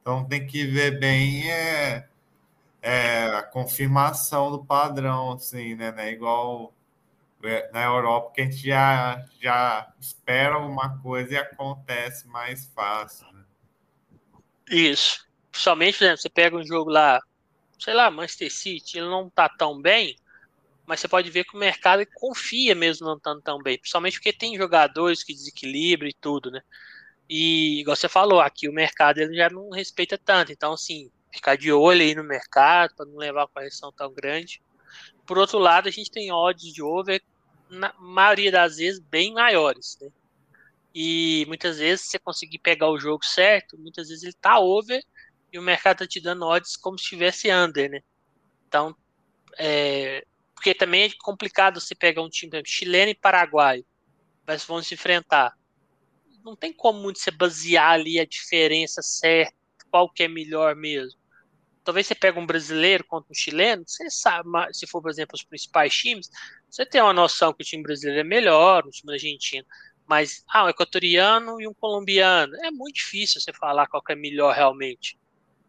Então tem que ver bem é, é, a confirmação do padrão, assim, né? É igual na Europa, que a gente já, já espera alguma coisa e acontece mais fácil. Né? Isso. Principalmente, por exemplo, você pega um jogo lá, sei lá, Manchester City, ele não tá tão bem, mas você pode ver que o mercado confia mesmo não estando tão bem, principalmente porque tem jogadores que desequilibram e tudo, né? E, igual você falou, aqui o mercado ele já não respeita tanto, então, assim, ficar de olho aí no mercado para não levar uma correção tão grande. Por outro lado, a gente tem odds de over, na maioria das vezes, bem maiores, né? E muitas vezes, se você conseguir pegar o jogo certo, muitas vezes ele tá over e o mercado tá te dando odds como se estivesse under, né? Então, é, porque também é complicado você pegar um time exemplo, chileno e paraguaio, mas vão se enfrentar. Não tem como muito você basear ali a diferença certa, qual que é melhor mesmo. Talvez você pegue um brasileiro contra um chileno, você sabe, se for, por exemplo, os principais times, você tem uma noção que o time brasileiro é melhor, o time argentino. Mas, ah, um equatoriano e um colombiano, é muito difícil você falar qual é melhor realmente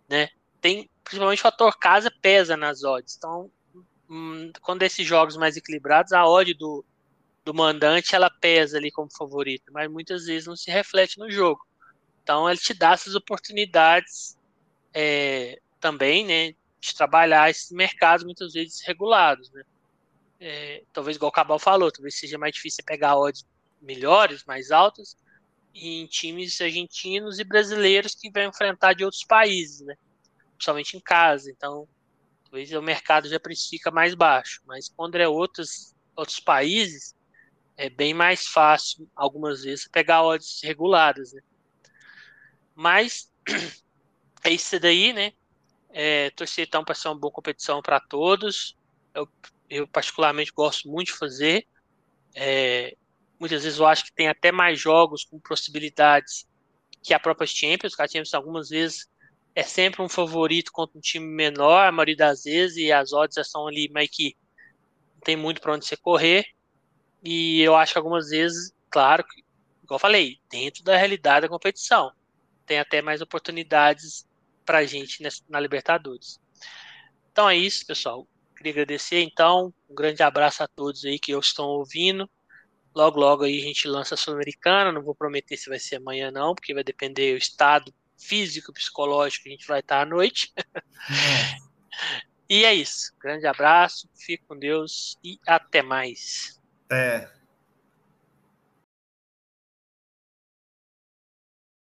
né? Tem principalmente o fator casa pesa nas odds. Então, hum, quando esses jogos mais equilibrados, a odd do, do mandante ela pesa ali como favorito, mas muitas vezes não se reflete no jogo. Então, ele te dá essas oportunidades é, também, né, de trabalhar esses mercados muitas vezes regulados, né? É, talvez igual o Cabal falou, talvez seja mais difícil pegar odds melhores, mais altas, em times argentinos e brasileiros que vai enfrentar de outros países, né? Principalmente em casa. Então, talvez o mercado já precifica mais baixo. Mas quando é outros, outros países, é bem mais fácil, algumas vezes, pegar odds reguladas, né? Mas [clears throat] é isso daí, né? É, torcer então para ser uma boa competição para todos. Eu, eu, particularmente gosto muito de fazer. É, Muitas vezes eu acho que tem até mais jogos com possibilidades que a própria Champions. A Champions algumas vezes é sempre um favorito contra um time menor, a maioria das vezes, e as odds já são ali meio que não tem muito para onde você correr. E eu acho que algumas vezes, claro, igual eu falei, dentro da realidade da competição, tem até mais oportunidades para a gente na Libertadores. Então é isso, pessoal. Queria agradecer, então, um grande abraço a todos aí que estão ouvindo. Logo, logo aí a gente lança a Sul-Americana. Não vou prometer se vai ser amanhã, não, porque vai depender do estado físico, psicológico que a gente vai estar à noite. [laughs] e é isso. Grande abraço, fique com Deus e até mais. É.